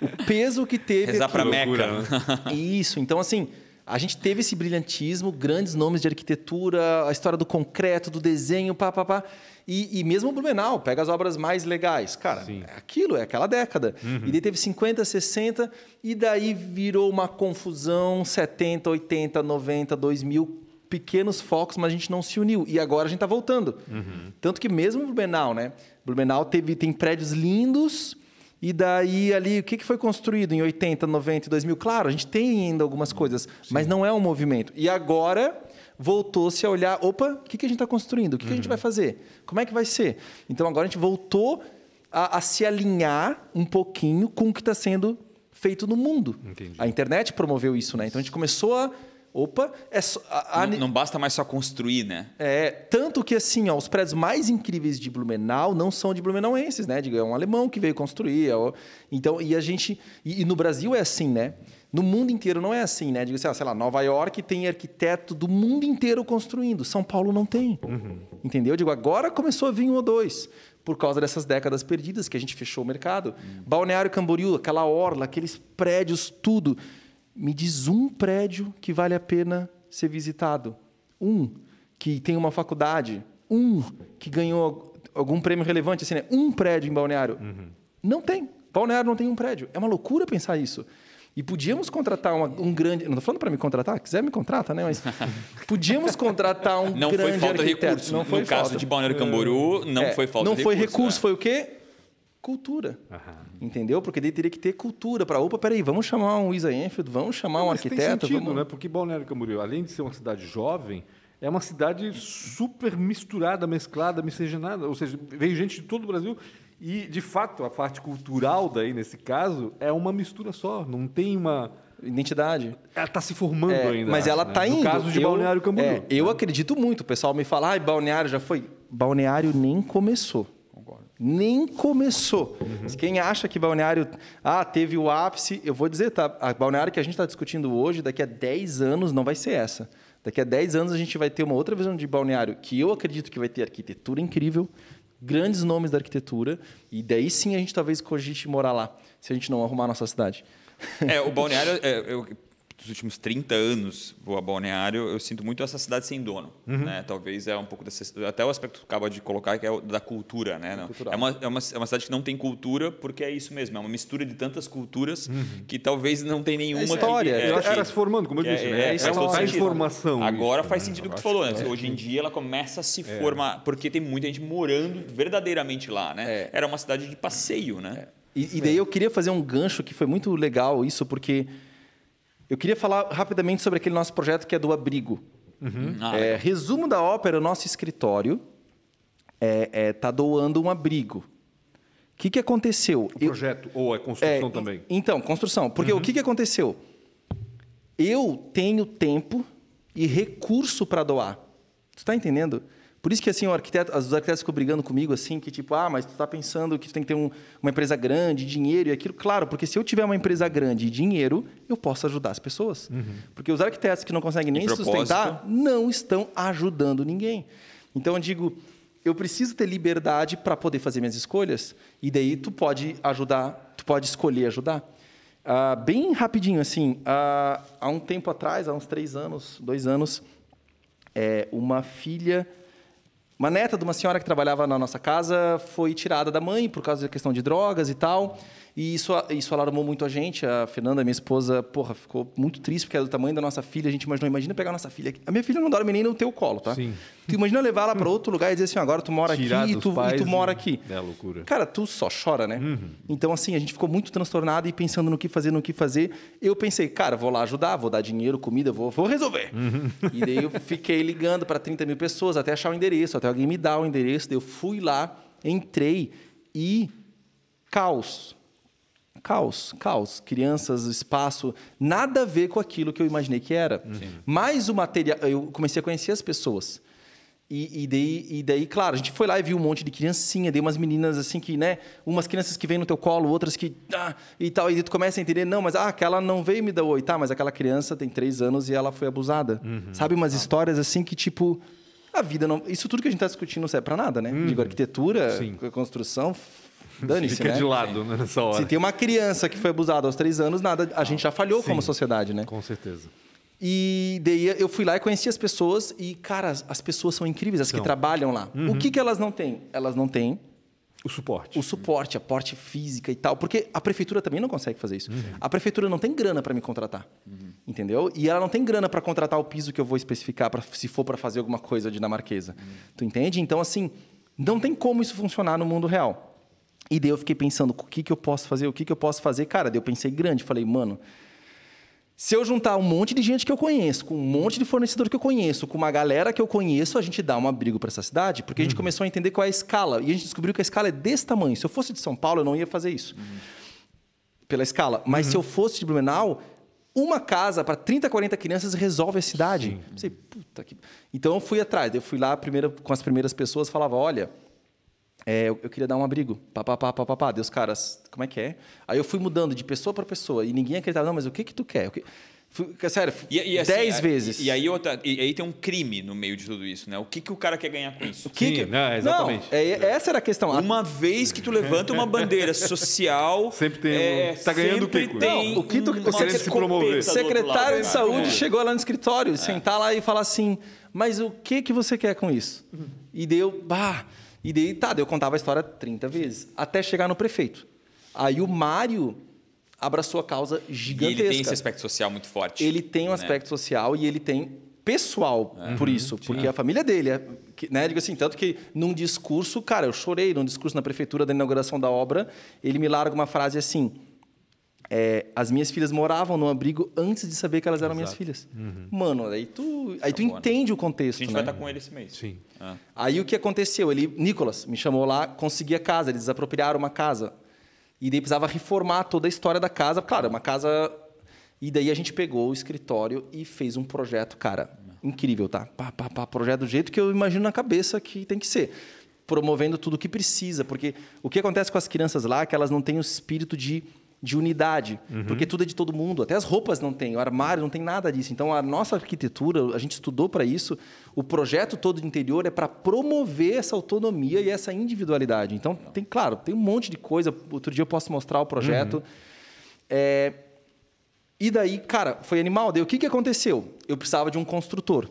O peso que teve Rezar pra aquilo. Meca. Isso, então assim, a gente teve esse brilhantismo, grandes nomes de arquitetura, a história do concreto, do desenho, pá, pá, pá. E, e mesmo o Blumenau, pega as obras mais legais. Cara, Sim. é aquilo, é aquela década. E daí teve 50, 60, e daí virou uma confusão, 70, 80, 90, 2000, pequenos focos, mas a gente não se uniu. E agora a gente está voltando. Tanto que mesmo Blumenau, né? Blumenau teve, tem prédios lindos, e daí ali, o que que foi construído em 80, 90 e 2000? Claro, a gente tem ainda algumas coisas, mas não é um movimento. E agora voltou-se a olhar, opa, o que, que a gente está construindo? O que, que a gente vai fazer? Como é que vai ser? Então agora a gente voltou a, a se alinhar um pouquinho com o que está sendo feito no mundo. Entendi. A internet promoveu isso, né? Então a gente começou a, opa, é só, a- a- Não, não basta mais só construir, né? é, tanto que assim, ó, os prédios mais incríveis de Blumenau não são de blumenauenses, né? Digo, É um alemão que veio construir. é o- então, e a gente. E, e no Brasil é assim, né? No mundo inteiro não é assim, né? Digo assim, ó, sei lá, Nova York tem arquiteto do mundo inteiro construindo. São Paulo não tem. Entendeu? Digo, agora começou a vir um ou dois. Por causa dessas décadas perdidas que a gente fechou o mercado. Balneário Camboriú, aquela orla, aqueles prédios, tudo. Me diz um prédio que vale a pena ser visitado. Um que tem uma faculdade. Um que ganhou algum prêmio relevante. Assim, né? Um prédio em Balneário. Não tem. Balneário não tem um prédio. É uma loucura pensar isso. E podíamos contratar uma- um grande. Não estou falando para me contratar, quiser me contrata, né? Mas podíamos contratar um Não grande foi falta de arquiteto. recurso. Não foi no caso falta. de Balneário Camboriú, não É, foi falta não de foi recurso. recurso, é. foi o quê? Cultura. Entendeu? Porque daí teria que ter cultura para. Opa, peraí, vamos chamar um Isa Enfield, vamos chamar um arquiteto. Tem sentido, vamos... né? Porque Balneário Camboriú, além de ser uma cidade jovem, é uma cidade super misturada, mesclada, miscigenada. Ou seja, veio gente de todo o Brasil. E, de fato, a parte cultural daí, nesse caso, é uma mistura só. Não tem uma... Identidade. Ela está se formando É, ainda. mas ela né? está indo. No caso de Eu- Balneário Camboriú. é, eu acredito muito. O pessoal me fala, ah, Balneário já foi. Balneário nem começou. Nem começou. Quem acha que Balneário ah, teve o ápice, eu vou dizer, tá? A Balneário que a gente está discutindo hoje, daqui a 10 anos não vai ser essa. Daqui a 10 anos a gente vai ter uma outra visão de Balneário, que eu acredito que vai ter arquitetura incrível, grandes nomes da arquitetura, e daí sim a gente talvez cogite morar lá, se a gente não arrumar a nossa cidade. É, o Balneário, [laughs] é, eu, dos últimos 30 anos vou a Balneário, eu sinto muito essa cidade sem dono. Uhum. Né? Talvez é um pouco desse, até o aspecto que acaba de colocar, que é o da cultura. Né? É, uma, é, uma, é uma cidade que não tem cultura, porque é isso mesmo, é uma mistura de tantas culturas que talvez não tem nenhuma. É história, que, Ela que- era se formando, como eu disse, é- né? é, É, uma sentido. informação. Agora isso, faz né? sentido o que tu Eu falou, né? que é. Hoje em dia ela começa a se formar, porque tem muita gente morando verdadeiramente lá, né? É. Era uma cidade de passeio, né? E, e daí eu queria fazer um gancho que foi muito legal isso, porque eu queria falar rapidamente sobre aquele nosso projeto que é do abrigo. Ah, É, resumo da ópera, o nosso escritório está doando um abrigo. O que, que aconteceu? O projeto ou a construção É, também. Então, construção. Porque o que, que aconteceu? Eu tenho tempo e recurso para doar. Tu está entendendo? Por isso que assim, o arquiteto, os arquitetos ficam brigando comigo assim, que tipo, ah, mas tu está pensando que tu tem que ter um- uma empresa grande, dinheiro e aquilo. Claro, porque se eu tiver uma empresa grande e dinheiro, eu posso ajudar as pessoas. Porque os arquitetos que não conseguem nem sustentar não estão ajudando ninguém. Então eu digo, eu preciso ter liberdade para poder fazer minhas escolhas e daí tu pode ajudar, tu pode escolher ajudar. Ah, bem rapidinho assim, ah, há um tempo atrás, há uns três anos, dois anos, é, uma filha Uma neta de uma senhora que trabalhava na nossa casa foi tirada da mãe por causa da questão de drogas e tal. E isso, isso alarmou muito a gente. A Fernanda, minha esposa, porra, ficou muito triste porque era do tamanho da nossa filha. A gente imaginou, imagina pegar a nossa filha. A minha filha não dorme nem no teu colo, tá? Sim. Tu imagina levar ela para [laughs] outro lugar e dizer assim, agora tu mora Tirar aqui e tu, e tu mora aqui. É loucura. Cara, tu só chora, né? Uhum. Então, assim, a gente ficou muito transtornado e pensando no que fazer, no que fazer. Eu pensei, cara, vou lá ajudar, vou dar dinheiro, comida, vou, vou resolver. Uhum. E daí eu fiquei ligando para 30 mil pessoas até achar o endereço, até alguém me dar o endereço. Eu fui lá, entrei e caos. Caos, caos. Crianças, espaço, nada a ver com aquilo que eu imaginei que era. Mas o material, eu comecei a conhecer as pessoas. E, e daí, e daí, claro, a gente foi lá e viu um monte de criancinha, daí umas meninas assim que, né? Umas crianças que vêm no teu colo, outras que. Ah, e tal. E tu começa a entender, não, mas ah, aquela não veio me dar oi, tá? Mas aquela criança tem três anos e ela foi abusada. Sabe, umas histórias assim que, tipo, a vida não. Isso tudo que a gente está discutindo não serve para nada, né? Digo, arquitetura, Sim. construção, dane-se, Fica né? de lado né, nessa hora. Se tem uma criança que foi abusada aos três anos, nada, a gente já falhou Sim. como sociedade, né? Com certeza. E daí eu fui lá e conheci as pessoas e, cara, as, as pessoas são incríveis, as São. que trabalham lá. O que, que elas não têm? Elas não têm O suporte. o suporte, a parte física e tal, porque a prefeitura também não consegue fazer isso. A prefeitura não tem grana para me contratar, entendeu? E ela não tem grana para contratar o piso que eu vou especificar pra, se for para fazer alguma coisa dinamarquesa. Tu entende? Então, assim, não tem como isso funcionar no mundo real. E daí eu fiquei pensando, o que, que eu posso fazer? O que, que eu posso fazer? Cara, daí eu pensei grande, falei, mano, se eu juntar um monte de gente que eu conheço, com um monte de fornecedor que eu conheço, com uma galera que eu conheço, a gente dá um abrigo para essa cidade, porque a gente começou a entender qual é a escala. E a gente descobriu que a escala é desse tamanho. Se eu fosse de São Paulo, eu não ia fazer isso. Pela escala. Mas se eu fosse de Blumenau, uma casa para 30, 40 crianças resolve a cidade. Pensei, puta que... Então eu fui atrás. Eu fui lá primeiro, com as primeiras pessoas falava: olha, é, eu, eu queria dar um abrigo. Pá, pá, pá, pá, pá, pá. Daí os caras, como é que é? Aí eu fui mudando de pessoa para pessoa e ninguém acreditava, não, mas o que que tu quer? O que... Fui, sério, E, e assim, dez a- vezes. E, aí outra, e aí tem um crime no meio de tudo isso, né? O que, que o cara quer ganhar com isso? O que Sim, que... né, exatamente. Não, é, essa era a questão. A- Uma vez que tu levanta uma bandeira social, [laughs] Sempre tem é, um- tá ganhando o quê tem isso? O que tu- uma o querendo se promover. outro secretário lado, de né? saúde É. chegou lá no escritório, sentar lá e falar assim, mas o que que você quer com isso? E deu, bah, e daí, tá, daí eu contava a história 30 vezes, até chegar no prefeito. Aí o Mário abraçou a causa E gigantesca. ele tem esse aspecto social muito forte. Ele tem um né? aspecto social e ele tem pessoal É. por isso, porque a família dele é, né, digo assim, tanto que num discurso, cara, eu chorei num discurso na prefeitura da inauguração da obra, ele me larga uma frase assim: é, as minhas filhas moravam no abrigo antes de saber que elas eram minhas filhas. Mano, aí tu, aí tu Tá né? entende o A contexto, gente né? vai estar com ele esse mês. Sim. Ah. Aí o que aconteceu? Ele, Nicolas me chamou lá, consegui a casa, eles desapropriaram uma casa. E daí precisava reformar toda a história da casa. Claro, é uma casa. E daí a gente pegou o escritório e fez um projeto, cara, incrível, tá? Pá, pá, pá, projeto do jeito que eu imagino na cabeça que tem que ser. Promovendo tudo o que precisa. Porque o que acontece com as crianças lá é que elas não têm o espírito de, de unidade. Porque tudo é de todo mundo. Até as roupas não tem, o armário não tem nada disso. Então a nossa arquitetura, a gente estudou para isso. O projeto todo de interior é para promover essa autonomia e essa individualidade. Então, tem, claro, tem um monte de coisa. Outro dia eu posso mostrar o projeto. É, e daí, cara, foi animal. Daí o que, que aconteceu? Eu precisava de um construtor.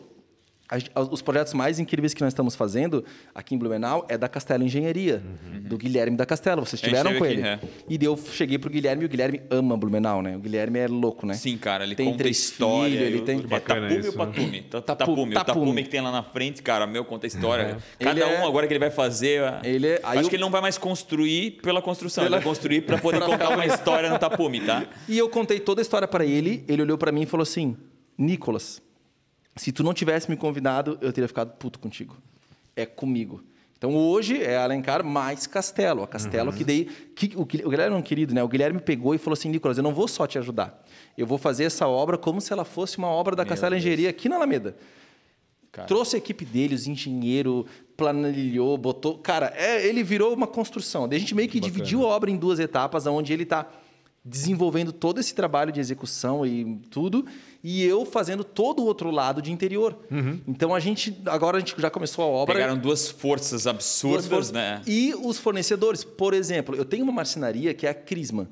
A Os projetos mais incríveis que nós estamos fazendo aqui em Blumenau é da Castelo Engenharia, do Guilherme da Castelo. Vocês A estiveram com ele. aqui, E eu cheguei pro Guilherme e o Guilherme ama Blumenau, né? O Guilherme é louco, né? Sim, cara, ele Tem conta três história. filhos, ele tem- É Tapume isso, ou Patume? Ta- Tapu- Tapume. O Tapume. Tapume que tem lá na frente, cara, meu, conta história. Cada Ele um é- agora que ele vai fazer... Ele é- Acho eu- que ele não vai mais construir pela construção, Pela- ele vai construir para poder [laughs] contar uma história no Tapume, tá? E eu contei toda a história para ele, ele olhou para mim e falou assim: Nicolas, se tu não tivesse me convidado, eu teria ficado puto contigo. É comigo. Então hoje é Alencar mais Castelo. A Castelo que daí. Que, o, o Guilherme é um querido, né? O Guilherme pegou e falou assim: Nicolas, eu não vou só te ajudar. Eu vou fazer essa obra como se ela fosse uma obra da Castelo Engenharia aqui na Alameda. Cara. Trouxe a equipe dele, os engenheiros, planilhou, botou. Cara, é, ele virou uma construção. Daí a gente meio que Bacana. dividiu a obra em duas etapas, onde ele está desenvolvendo todo esse trabalho de execução e tudo, e eu fazendo todo o outro lado de interior. Então a gente. Agora a gente já começou a obra. Pegaram duas forças absurdas, Duas- né? E os fornecedores, por exemplo, eu tenho uma marcenaria que é a Crisma.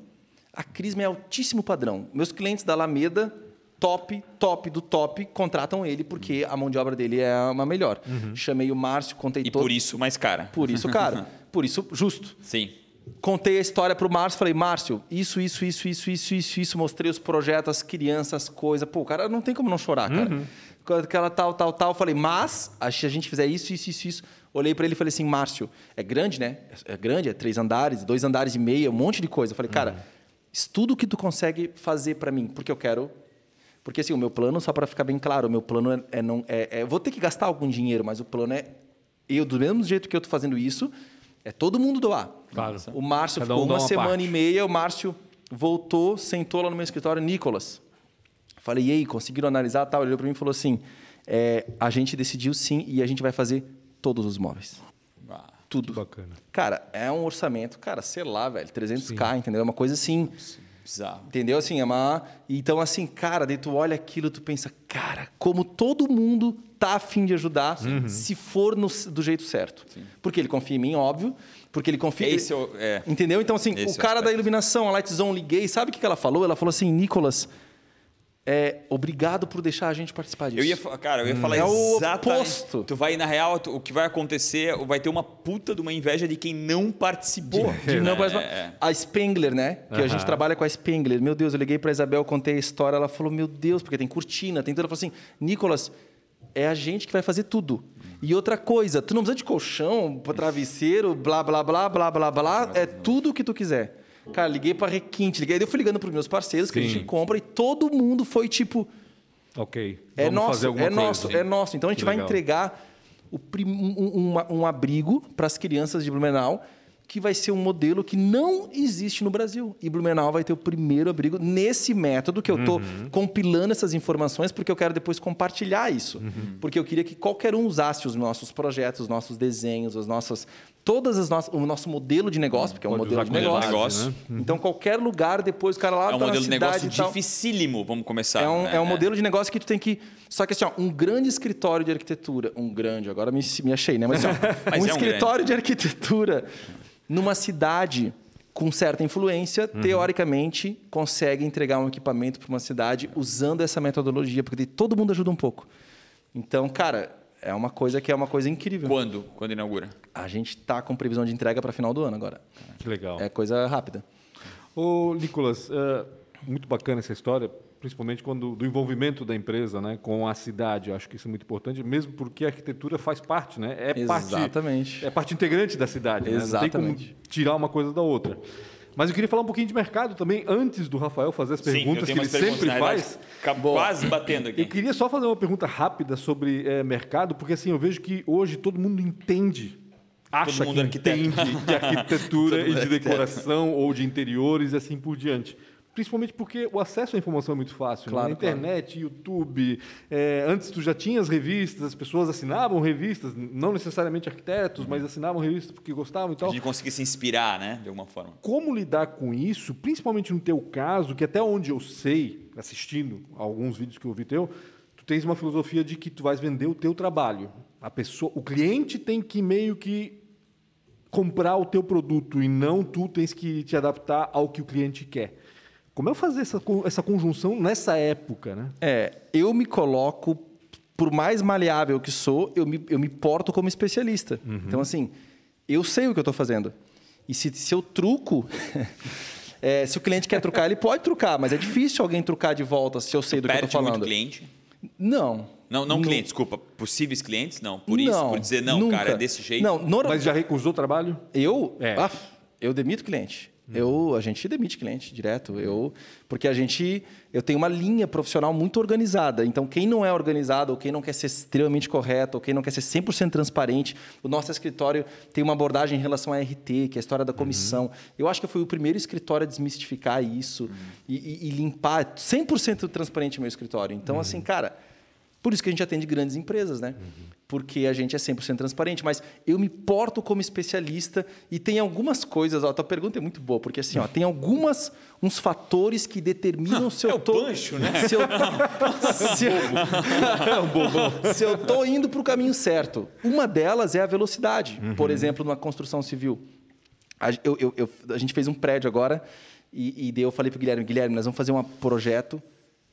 A Crisma é altíssimo padrão. Meus clientes da Alameda top, top do top, contratam ele porque a mão de obra dele é uma melhor. Chamei o Márcio, contei E todo. por isso mais cara. Por isso, cara. [laughs] por isso, justo. Sim. Contei a história pro Márcio, falei, Márcio, isso, isso, isso, isso, isso, isso, isso, mostrei os projetos, as crianças, as coisas. Pô, o cara não tem como não chorar, cara. Aquela tal, tal, tal. Falei, mas, se a gente fizer isso, isso, isso, isso. Olhei para ele e falei assim, Márcio, é grande, né? É grande, é três andares, dois andares e meio, um monte de coisa. Eu falei, cara, estuda o que tu consegue fazer para mim, porque eu quero porque assim, o meu plano, só para ficar bem claro, o meu plano é, é não. É, é- vou ter que gastar algum dinheiro, mas o plano é. Eu, do mesmo jeito que eu estou fazendo isso, é todo mundo doar. Claro. O Márcio Cada ficou um uma, uma semana parte. e meia, o Márcio voltou, sentou lá no meu escritório, Nicolas. Falei, e aí, conseguiram analisar tal? Ele olhou para mim e falou assim: é, a gente decidiu sim e a gente vai fazer todos os móveis. Ah, Tudo. Bacana. Cara, é um orçamento, cara, sei lá, velho, 300k, entendeu? É uma coisa assim. Bizarro. Entendeu? Assim, é uma... Então, assim, cara, daí tu olha aquilo, tu pensa, cara, como todo mundo tá afim de ajudar, se for no- do jeito certo. Porque ele confia em mim, óbvio. Porque ele confia... Esse é o- é. Entendeu? Então, assim, Esse é o o cara da aspecto. iluminação, a Light Zone, liguei, sabe o que que ela falou? Ela falou assim, Nicolas, é, obrigado por deixar a gente participar disso. Eu ia, cara, eu ia falar É o oposto. Tu vai na real, tu- o que vai acontecer, vai ter uma puta de uma inveja de quem não participou. De não É, participar. é. A Spengler, né? Que a gente trabalha com a Spengler. Meu Deus, eu liguei pra Isabel, contei a história. Ela falou, meu Deus, porque tem cortina, tem tudo. Ela falou assim, Nicolas, é a gente que vai fazer tudo. E outra coisa, tu não precisa de colchão, travesseiro, blá, blá, blá, blá, blá, blá. É tudo o que tu quiser. Cara, liguei pra Requinte, liguei. Daí eu fui ligando pros meus parceiros, que a gente compra, e todo mundo foi tipo... Ok. É Vamos nosso, fazer alguma é coisa. nosso, é nosso. Então a gente Que vai legal. entregar o prim- um, um- um abrigo para as crianças de Blumenau, que vai ser um modelo que não existe no Brasil. E Blumenau vai ter o primeiro abrigo nesse método que eu estou Uhum. compilando essas informações, porque eu quero depois compartilhar isso. Uhum. Porque eu queria que qualquer um usasse os nossos projetos, os nossos desenhos, as nossas. Todas as nossas, o nosso modelo de negócio, porque é um modelo de negócio. base, né? Então, qualquer lugar, depois o cara lá É um tá modelo de negócio dificílimo, vamos começar. É um, né? é um modelo de negócio que tu tem que. Só que assim, ó, um grande escritório de arquitetura. Um grande, agora me, me achei, né? Mas, assim, ó, [laughs] Mas um é um escritório de arquitetura numa cidade com certa influência, Uhum. teoricamente, consegue entregar um equipamento para uma cidade usando essa metodologia, porque todo mundo ajuda um pouco. Então, cara, é uma coisa que é uma coisa incrível. Quando? Quando inaugura? A gente tá com previsão de entrega para final do ano agora. Que legal. É coisa rápida. Ô, Nicolas, é, muito bacana essa história, principalmente quando do envolvimento da empresa né, com a cidade. Eu acho que isso é muito importante, mesmo porque a arquitetura faz parte, né? É Exatamente. Parte, é parte integrante da cidade. Né? Não tem Exatamente. como tirar uma coisa da outra. Mas eu queria falar um pouquinho de mercado também, antes do Rafael fazer as perguntas que ele perguntas, sempre verdade, faz. acabou Quase batendo aqui. Eu queria só fazer uma pergunta rápida sobre eh, mercado, porque assim, eu vejo que hoje todo mundo entende, acha mundo que é arquiteto. entende de [laughs] arquitetura e é de arquiteto. decoração ou de interiores e assim por diante. Principalmente porque o acesso à informação é muito fácil. né? Claro, Na internet, YouTube. eh, antes tu já tinha as revistas, as pessoas assinavam revistas, não necessariamente arquitetos, mas assinavam revistas porque gostavam e A tal. gente conseguir se inspirar, né? De alguma forma. Como lidar com isso, principalmente no teu caso, que até onde eu sei, assistindo alguns vídeos que eu vi teu, tu tens uma filosofia de que tu vais vender o teu trabalho. A pessoa, o cliente tem que meio que comprar o teu produto e não tu tens que te adaptar ao que o cliente quer. Como é fazer essa, essa conjunção nessa época, né? É, eu me coloco, por mais maleável que sou, eu me, eu me porto como especialista. Então, assim, eu sei o que eu estou fazendo. E se, se eu truco, [laughs] é, se o cliente quer trucar, ele pode trucar, mas é difícil alguém trucar de volta se eu sei do que eu estou falando. muito cliente. Não. Não, não Nu- cliente, desculpa. Possíveis clientes, não. Por isso, Não, por dizer, não, nunca. cara, é desse jeito. Não, norma- Mas já recusou trabalho? Eu, É. ah, eu demito cliente. Eu, a gente demite cliente direto. Eu, porque a gente, eu tenho uma linha profissional muito organizada. Então, quem não é organizado, ou quem não quer ser extremamente correto, ou quem não quer ser 100% transparente, o nosso escritório tem uma abordagem em relação à RT, que é a história da comissão. Eu acho que eu fui o primeiro escritório a desmistificar isso e, e- e limpar 100% transparente o meu escritório. Então, assim, cara, por isso que a gente atende grandes empresas, né? Porque a gente é 100% transparente. Mas eu me porto como especialista e tem algumas coisas... Ó, a tua pergunta é muito boa, porque assim, ó, tem algumas... Uns fatores que determinam se eu É o. Pancho, né? Se eu, [laughs] se, eu, se eu tô indo para o caminho certo. Uma delas é a velocidade. Por exemplo, numa construção civil. A, eu- eu- eu- a gente fez um prédio agora e, e daí eu falei para o Guilherme, Guilherme, nós vamos fazer um projeto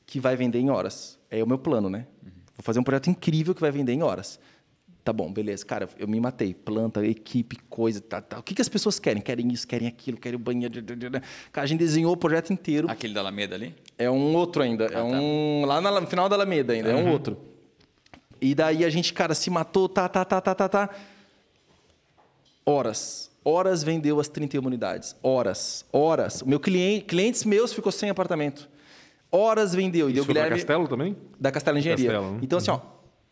que vai vender em horas. É o meu plano, né? Vou fazer um projeto incrível que vai vender em horas. Tá bom, beleza. Cara, eu me matei. Planta, equipe, coisa, tá, tá. O que, que as pessoas querem? Querem isso, querem aquilo, querem o banheiro. Cara, a gente desenhou o projeto inteiro. Aquele da Alameda ali? É um outro ainda. é um. Lá na- no final da Alameda ainda, é um outro. E daí a gente, cara, se matou, tá, tá, tá, tá, tá, tá. Horas. Horas vendeu as 31 unidades. Horas. Horas. O meu cliente, clientes meus ficou sem apartamento. Horas vendeu. E deu Isso Guilherme Castelo também? da Castelo Engenharia. Castelo, né? Então, assim, ó,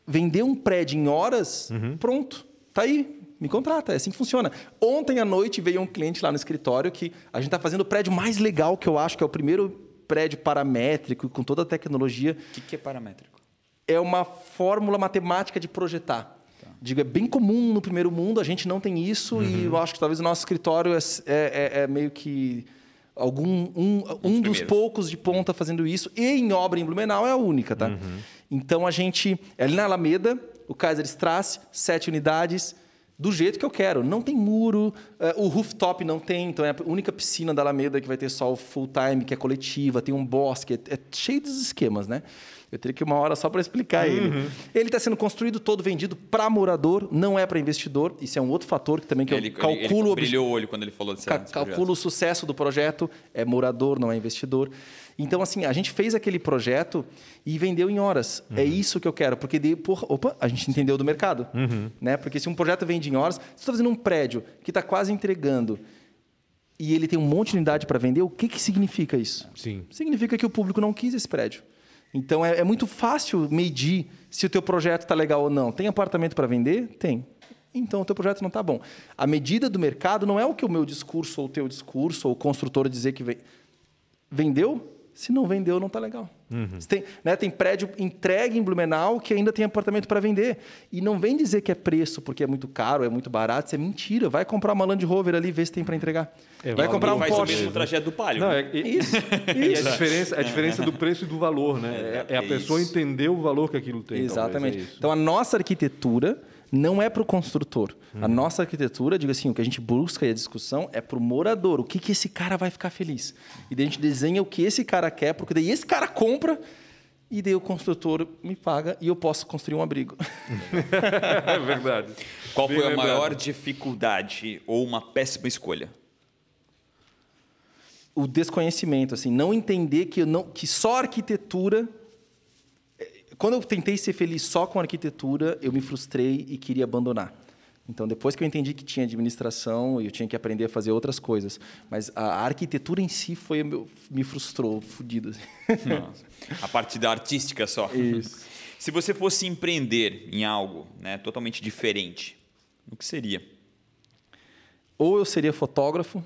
vender um prédio em horas, Uhum. pronto. Tá aí. Me contrata, é assim que funciona. Ontem à noite veio um cliente lá no escritório que a gente está fazendo o prédio mais legal que eu acho, que é o primeiro prédio paramétrico, com toda a tecnologia. O que, que é paramétrico? É uma fórmula matemática de projetar. Tá. Digo, é bem comum no primeiro mundo, a gente não tem isso Uhum. e eu acho que talvez o nosso escritório é, é- é- é meio que algum um, um dos poucos de ponta fazendo isso e em obra em Blumenau é a única, tá? Uhum. Então a gente é ali na Alameda, o Kaiser Strasse, sete unidades do jeito que eu quero. Não tem muro, eh, o rooftop não tem, então é a única piscina da Alameda que vai ter só o full time, que é coletiva, tem um bosque, é, é cheio dos esquemas, né? Eu teria que ir uma hora só para explicar ele. Ele está sendo construído todo vendido para morador, não é para investidor. Isso é um outro fator que também que ele, eu calculo ele, ele brilhou o olho quando ele falou desse, Ca- desse projeto. calculo o sucesso do projeto, é morador, não é investidor. Então, assim, a gente fez aquele projeto e vendeu em horas. É isso que eu quero, porque de, porra, opa, a gente entendeu do mercado. Né? Porque se um projeto vende em horas, se você está fazendo um prédio que está quase entregando e ele tem um monte de unidade para vender, o que, que significa isso? Sim. Significa que o público não quis esse prédio. Então, é, é muito fácil medir se o teu projeto está legal ou não. Tem apartamento para vender? Tem. Então, o teu projeto não está bom. A medida do mercado não é o que o meu discurso ou o teu discurso ou o construtor dizer que vem. vendeu. Se não vendeu, não está legal. Você Tem, né, tem prédio entregue em Blumenau que ainda tem apartamento para vender. E não vem dizer que é preço porque é muito caro, é muito barato. Isso é mentira. Vai comprar uma Land Rover ali e vê se tem para entregar. É, Vai comprar um faz o Porsche. mesmo trajeto do Palio. Não, né? é, e, Isso. [laughs] e a diferença, a diferença do preço e do valor, né? É, é a é pessoa isso. entender o valor que aquilo tem. talvez, Exatamente. é isso. então, a nossa arquitetura não é para o construtor. A nossa arquitetura, digo assim, o que a gente busca e a discussão é para o morador. O que, que esse cara vai ficar feliz? E daí a gente desenha o que esse cara quer, porque daí esse cara compra e daí o construtor me paga e eu posso construir um abrigo. [laughs] é verdade. Qual Bem foi a lembrado. maior dificuldade ou uma péssima escolha? o desconhecimento, assim, não entender que, eu não, que só a arquitetura. Quando eu tentei ser feliz só com arquitetura, eu me frustrei e queria abandonar. Então, depois que eu entendi que tinha administração, eu tinha que aprender a fazer outras coisas. Mas a arquitetura em si foi me frustrou, fudido. assim. A parte da artística só. Isso. Se você fosse empreender em algo né, totalmente diferente, o que seria? Ou eu seria fotógrafo,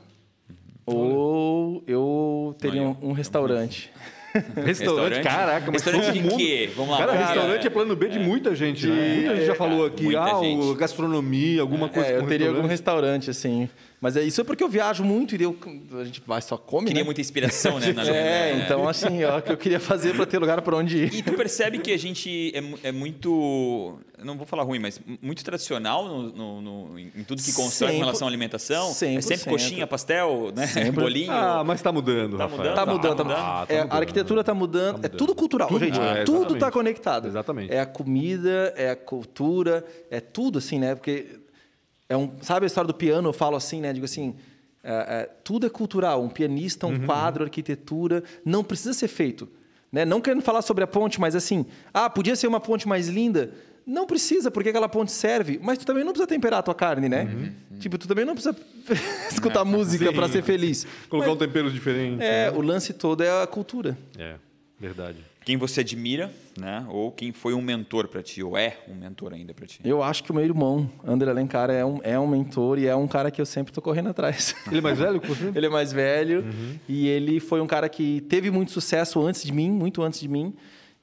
ou eu teria Olha, um, um restaurante. [laughs] Restaurante, caraca, mas Restaurante todo de mundo... quê? Vamos lá. Cara, vamos lá. restaurante é plano B de muita gente, né? Muita gente já falou aqui, muita ah, gente. gastronomia, alguma coisa É, eu teria algum restaurante, assim. Mas é, isso é porque eu viajo muito e eu, a gente vai só come, Queria né? muita inspiração, né? [laughs] na- É, então assim, ó, o que eu queria fazer para ter lugar para onde ir. E tu percebe que a gente é, é muito, não vou falar ruim, mas muito tradicional no, no- no- em tudo que constrói com Cem relação à alimentação. É sempre 100%. coxinha, pastel, né? Sempre. bolinho. Ah, mas tá mudando, Tá Rafael. mudando? Tá mudando, tá mudando. mudando. Ah, tá É, mudando. A arquitetura tá mudando, Tá é mudando. tudo cultural, Tudo, gente. é, tudo exatamente. tá conectado. Exatamente. É a comida, é a cultura, é tudo assim, né? Porque é um, sabe a história do piano? Eu falo assim, né? Digo assim, é, é, tudo é cultural. Um pianista, um Uhum. quadro, arquitetura, não precisa ser feito, né? Não querendo falar sobre a ponte, mas assim, ah, podia ser uma ponte mais linda. Não precisa, porque aquela ponte serve. Mas tu também não precisa temperar a tua carne, né? Uhum. Tipo, tu também não precisa [laughs] escutar [laughs] música para ser feliz. Colocar Mas- um tempero diferente. é, o lance todo é a cultura. É, verdade. Quem você admira, né? Ou quem foi um mentor para ti, ou é um mentor ainda para ti. Eu acho que o meu irmão, André Alencar, é um, é um mentor e é um cara que eu sempre tô correndo atrás. [laughs] Ele é mais velho ele é mais velho Uhum. e ele foi um cara que teve muito sucesso antes de mim, muito antes de mim,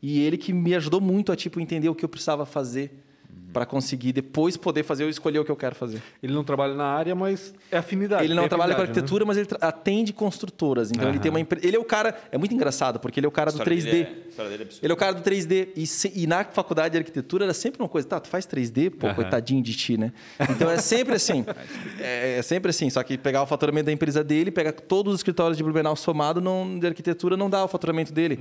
e ele que me ajudou muito a tipo entender o que eu precisava fazer para conseguir depois poder fazer eu escolher o que eu quero fazer. Ele não trabalha na área, mas é afinidade. Ele não trabalha com né? arquitetura, mas ele atende construtoras. Então ele tem uma empre... ele é o cara, é muito engraçado porque ele é o cara do 3D. Dele é- a história dele é absurda. Ele é o cara do 3D. E, se- e na faculdade de arquitetura era sempre uma coisa, tá, tu faz 3D, pô, coitadinho de ti, né? Então é sempre assim. [laughs] é, é sempre assim. Só que pegar o faturamento da empresa dele, pegar todos os escritórios de Blumenau somado não, de arquitetura, não dá o faturamento dele.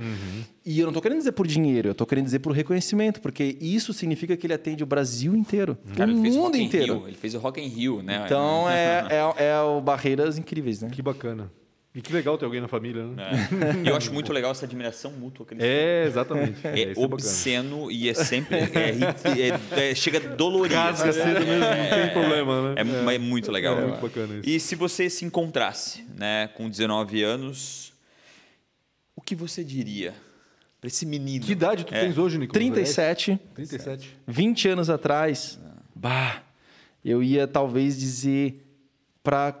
E eu não tô querendo dizer por dinheiro, eu tô querendo dizer por reconhecimento, porque isso significa que ele atende o Brasil inteiro. Cara, o mundo inteiro. Rio, ele fez o Rock in Rio, né? Então [laughs] é, é, é o Barreiras Incríveis, né? Que bacana. E que legal ter alguém na família, né? É. Eu acho muito legal essa admiração mútua que eles É, exatamente. É, isso bacana. obsceno e é sempre. é é- é- chega dolorido. Rasga cedo mesmo, não tem problema, né? É, é muito legal. É muito bacana isso. E se você se encontrasse, né, com 19 anos, o que você diria para esse menino? Que idade tu É. tens hoje, Nicolas? 37. 37. 20 anos atrás, bah, eu ia talvez dizer para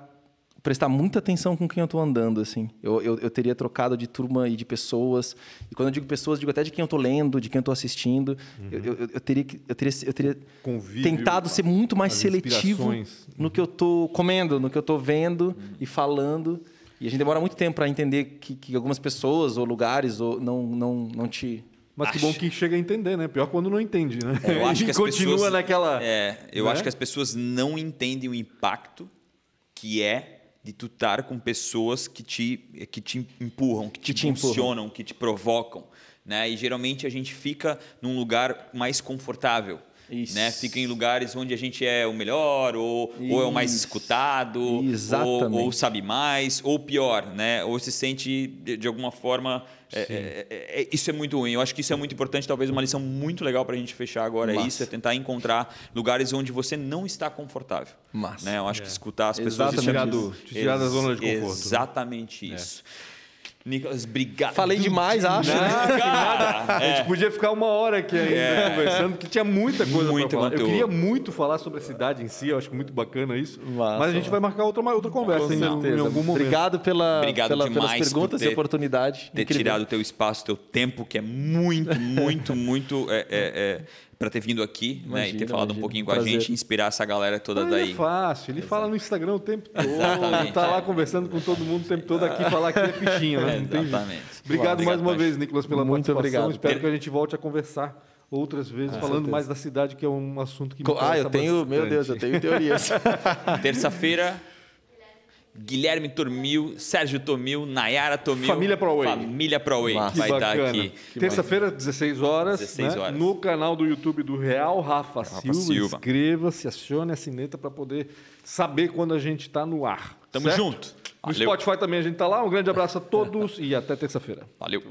prestar muita atenção com quem eu estou andando, assim. Eu, eu, eu teria trocado de turma e de pessoas. E quando eu digo pessoas, digo até de quem eu estou lendo, de quem eu estou assistindo. Eu, eu, eu teria, eu teria, eu teria Convívio, tentado ser muito mais seletivo inspirações. no que eu estou comendo, no que eu estou vendo e falando. E a gente demora muito tempo para entender que, que algumas pessoas ou lugares ou não, não, não te Mas que Acho- bom que chega a entender, né? Pior quando não entende, né? Eu acho que [laughs] as continua pessoas, naquela. É, eu né? acho que as pessoas não entendem o impacto que é de tu estar com pessoas que te, que te empurram, que te, Que te empurram. impulsionam, que te provocam. Né? E geralmente a gente fica num lugar mais confortável. Isso. Né? Fica em lugares onde a gente é o melhor, ou, ou é o mais escutado, ou, ou sabe mais, ou pior, né? ou se sente de, de alguma forma. é, é, é, é, isso é muito ruim. Eu acho que isso é muito importante, talvez uma lição muito legal para a gente fechar agora. É isso, é tentar encontrar lugares onde você não está confortável. Massa. Né? Eu acho que escutar as pessoas. Exatamente é tirar, do, te tirar da zona de conforto. né? Exatamente isso. Nicolas, obrigado. Falei demais, acho. Não, cara, A é. gente podia ficar uma hora aqui ainda conversando, porque tinha muita coisa Muito para falar. Eu queria muito falar sobre a cidade em si, eu acho muito bacana isso. Massa, mas a gente vai marcar outra, outra conversa em, em algum momento. Obrigado, pela, Obrigado pela- pelas perguntas ter- e oportunidade. ter Incrível. tirado o teu espaço, teu tempo, que é muito, muito, muito é, é, é, para ter vindo aqui né, e Imagina, ter falado um imagina. pouquinho com Prazer. a gente, inspirar essa galera toda Mas daí. é fácil, ele fala no Instagram o tempo todo, Exatamente, tá lá é. conversando com todo mundo o tempo todo aqui, falar aqui é fichinho, né? [laughs] Não tem jeito. Exatamente. Obrigado mais uma vez, Nicolas, pela Muito participação. obrigado. Espero que a gente volte a conversar outras vezes, falando mais da cidade, que é um assunto que me Ah, eu tenho, meu bastante. Deus, eu tenho teorias. [laughs] [laughs] Terça-feira, Guilherme Tormil, Sérgio Tomil, Nayara Tomil. Família ProWay. Família ProWay. Que vai estar bacana. aqui. Terça-feira, 16 horas, 16 né? horas. no canal do YouTube do Real Rafa, Silva. Silva. Inscreva-se, acione a sineta para poder saber quando a gente está no ar. Tamo certo? junto. No Valeu. Spotify também a gente está lá. Um grande abraço a todos e até terça-feira. Valeu.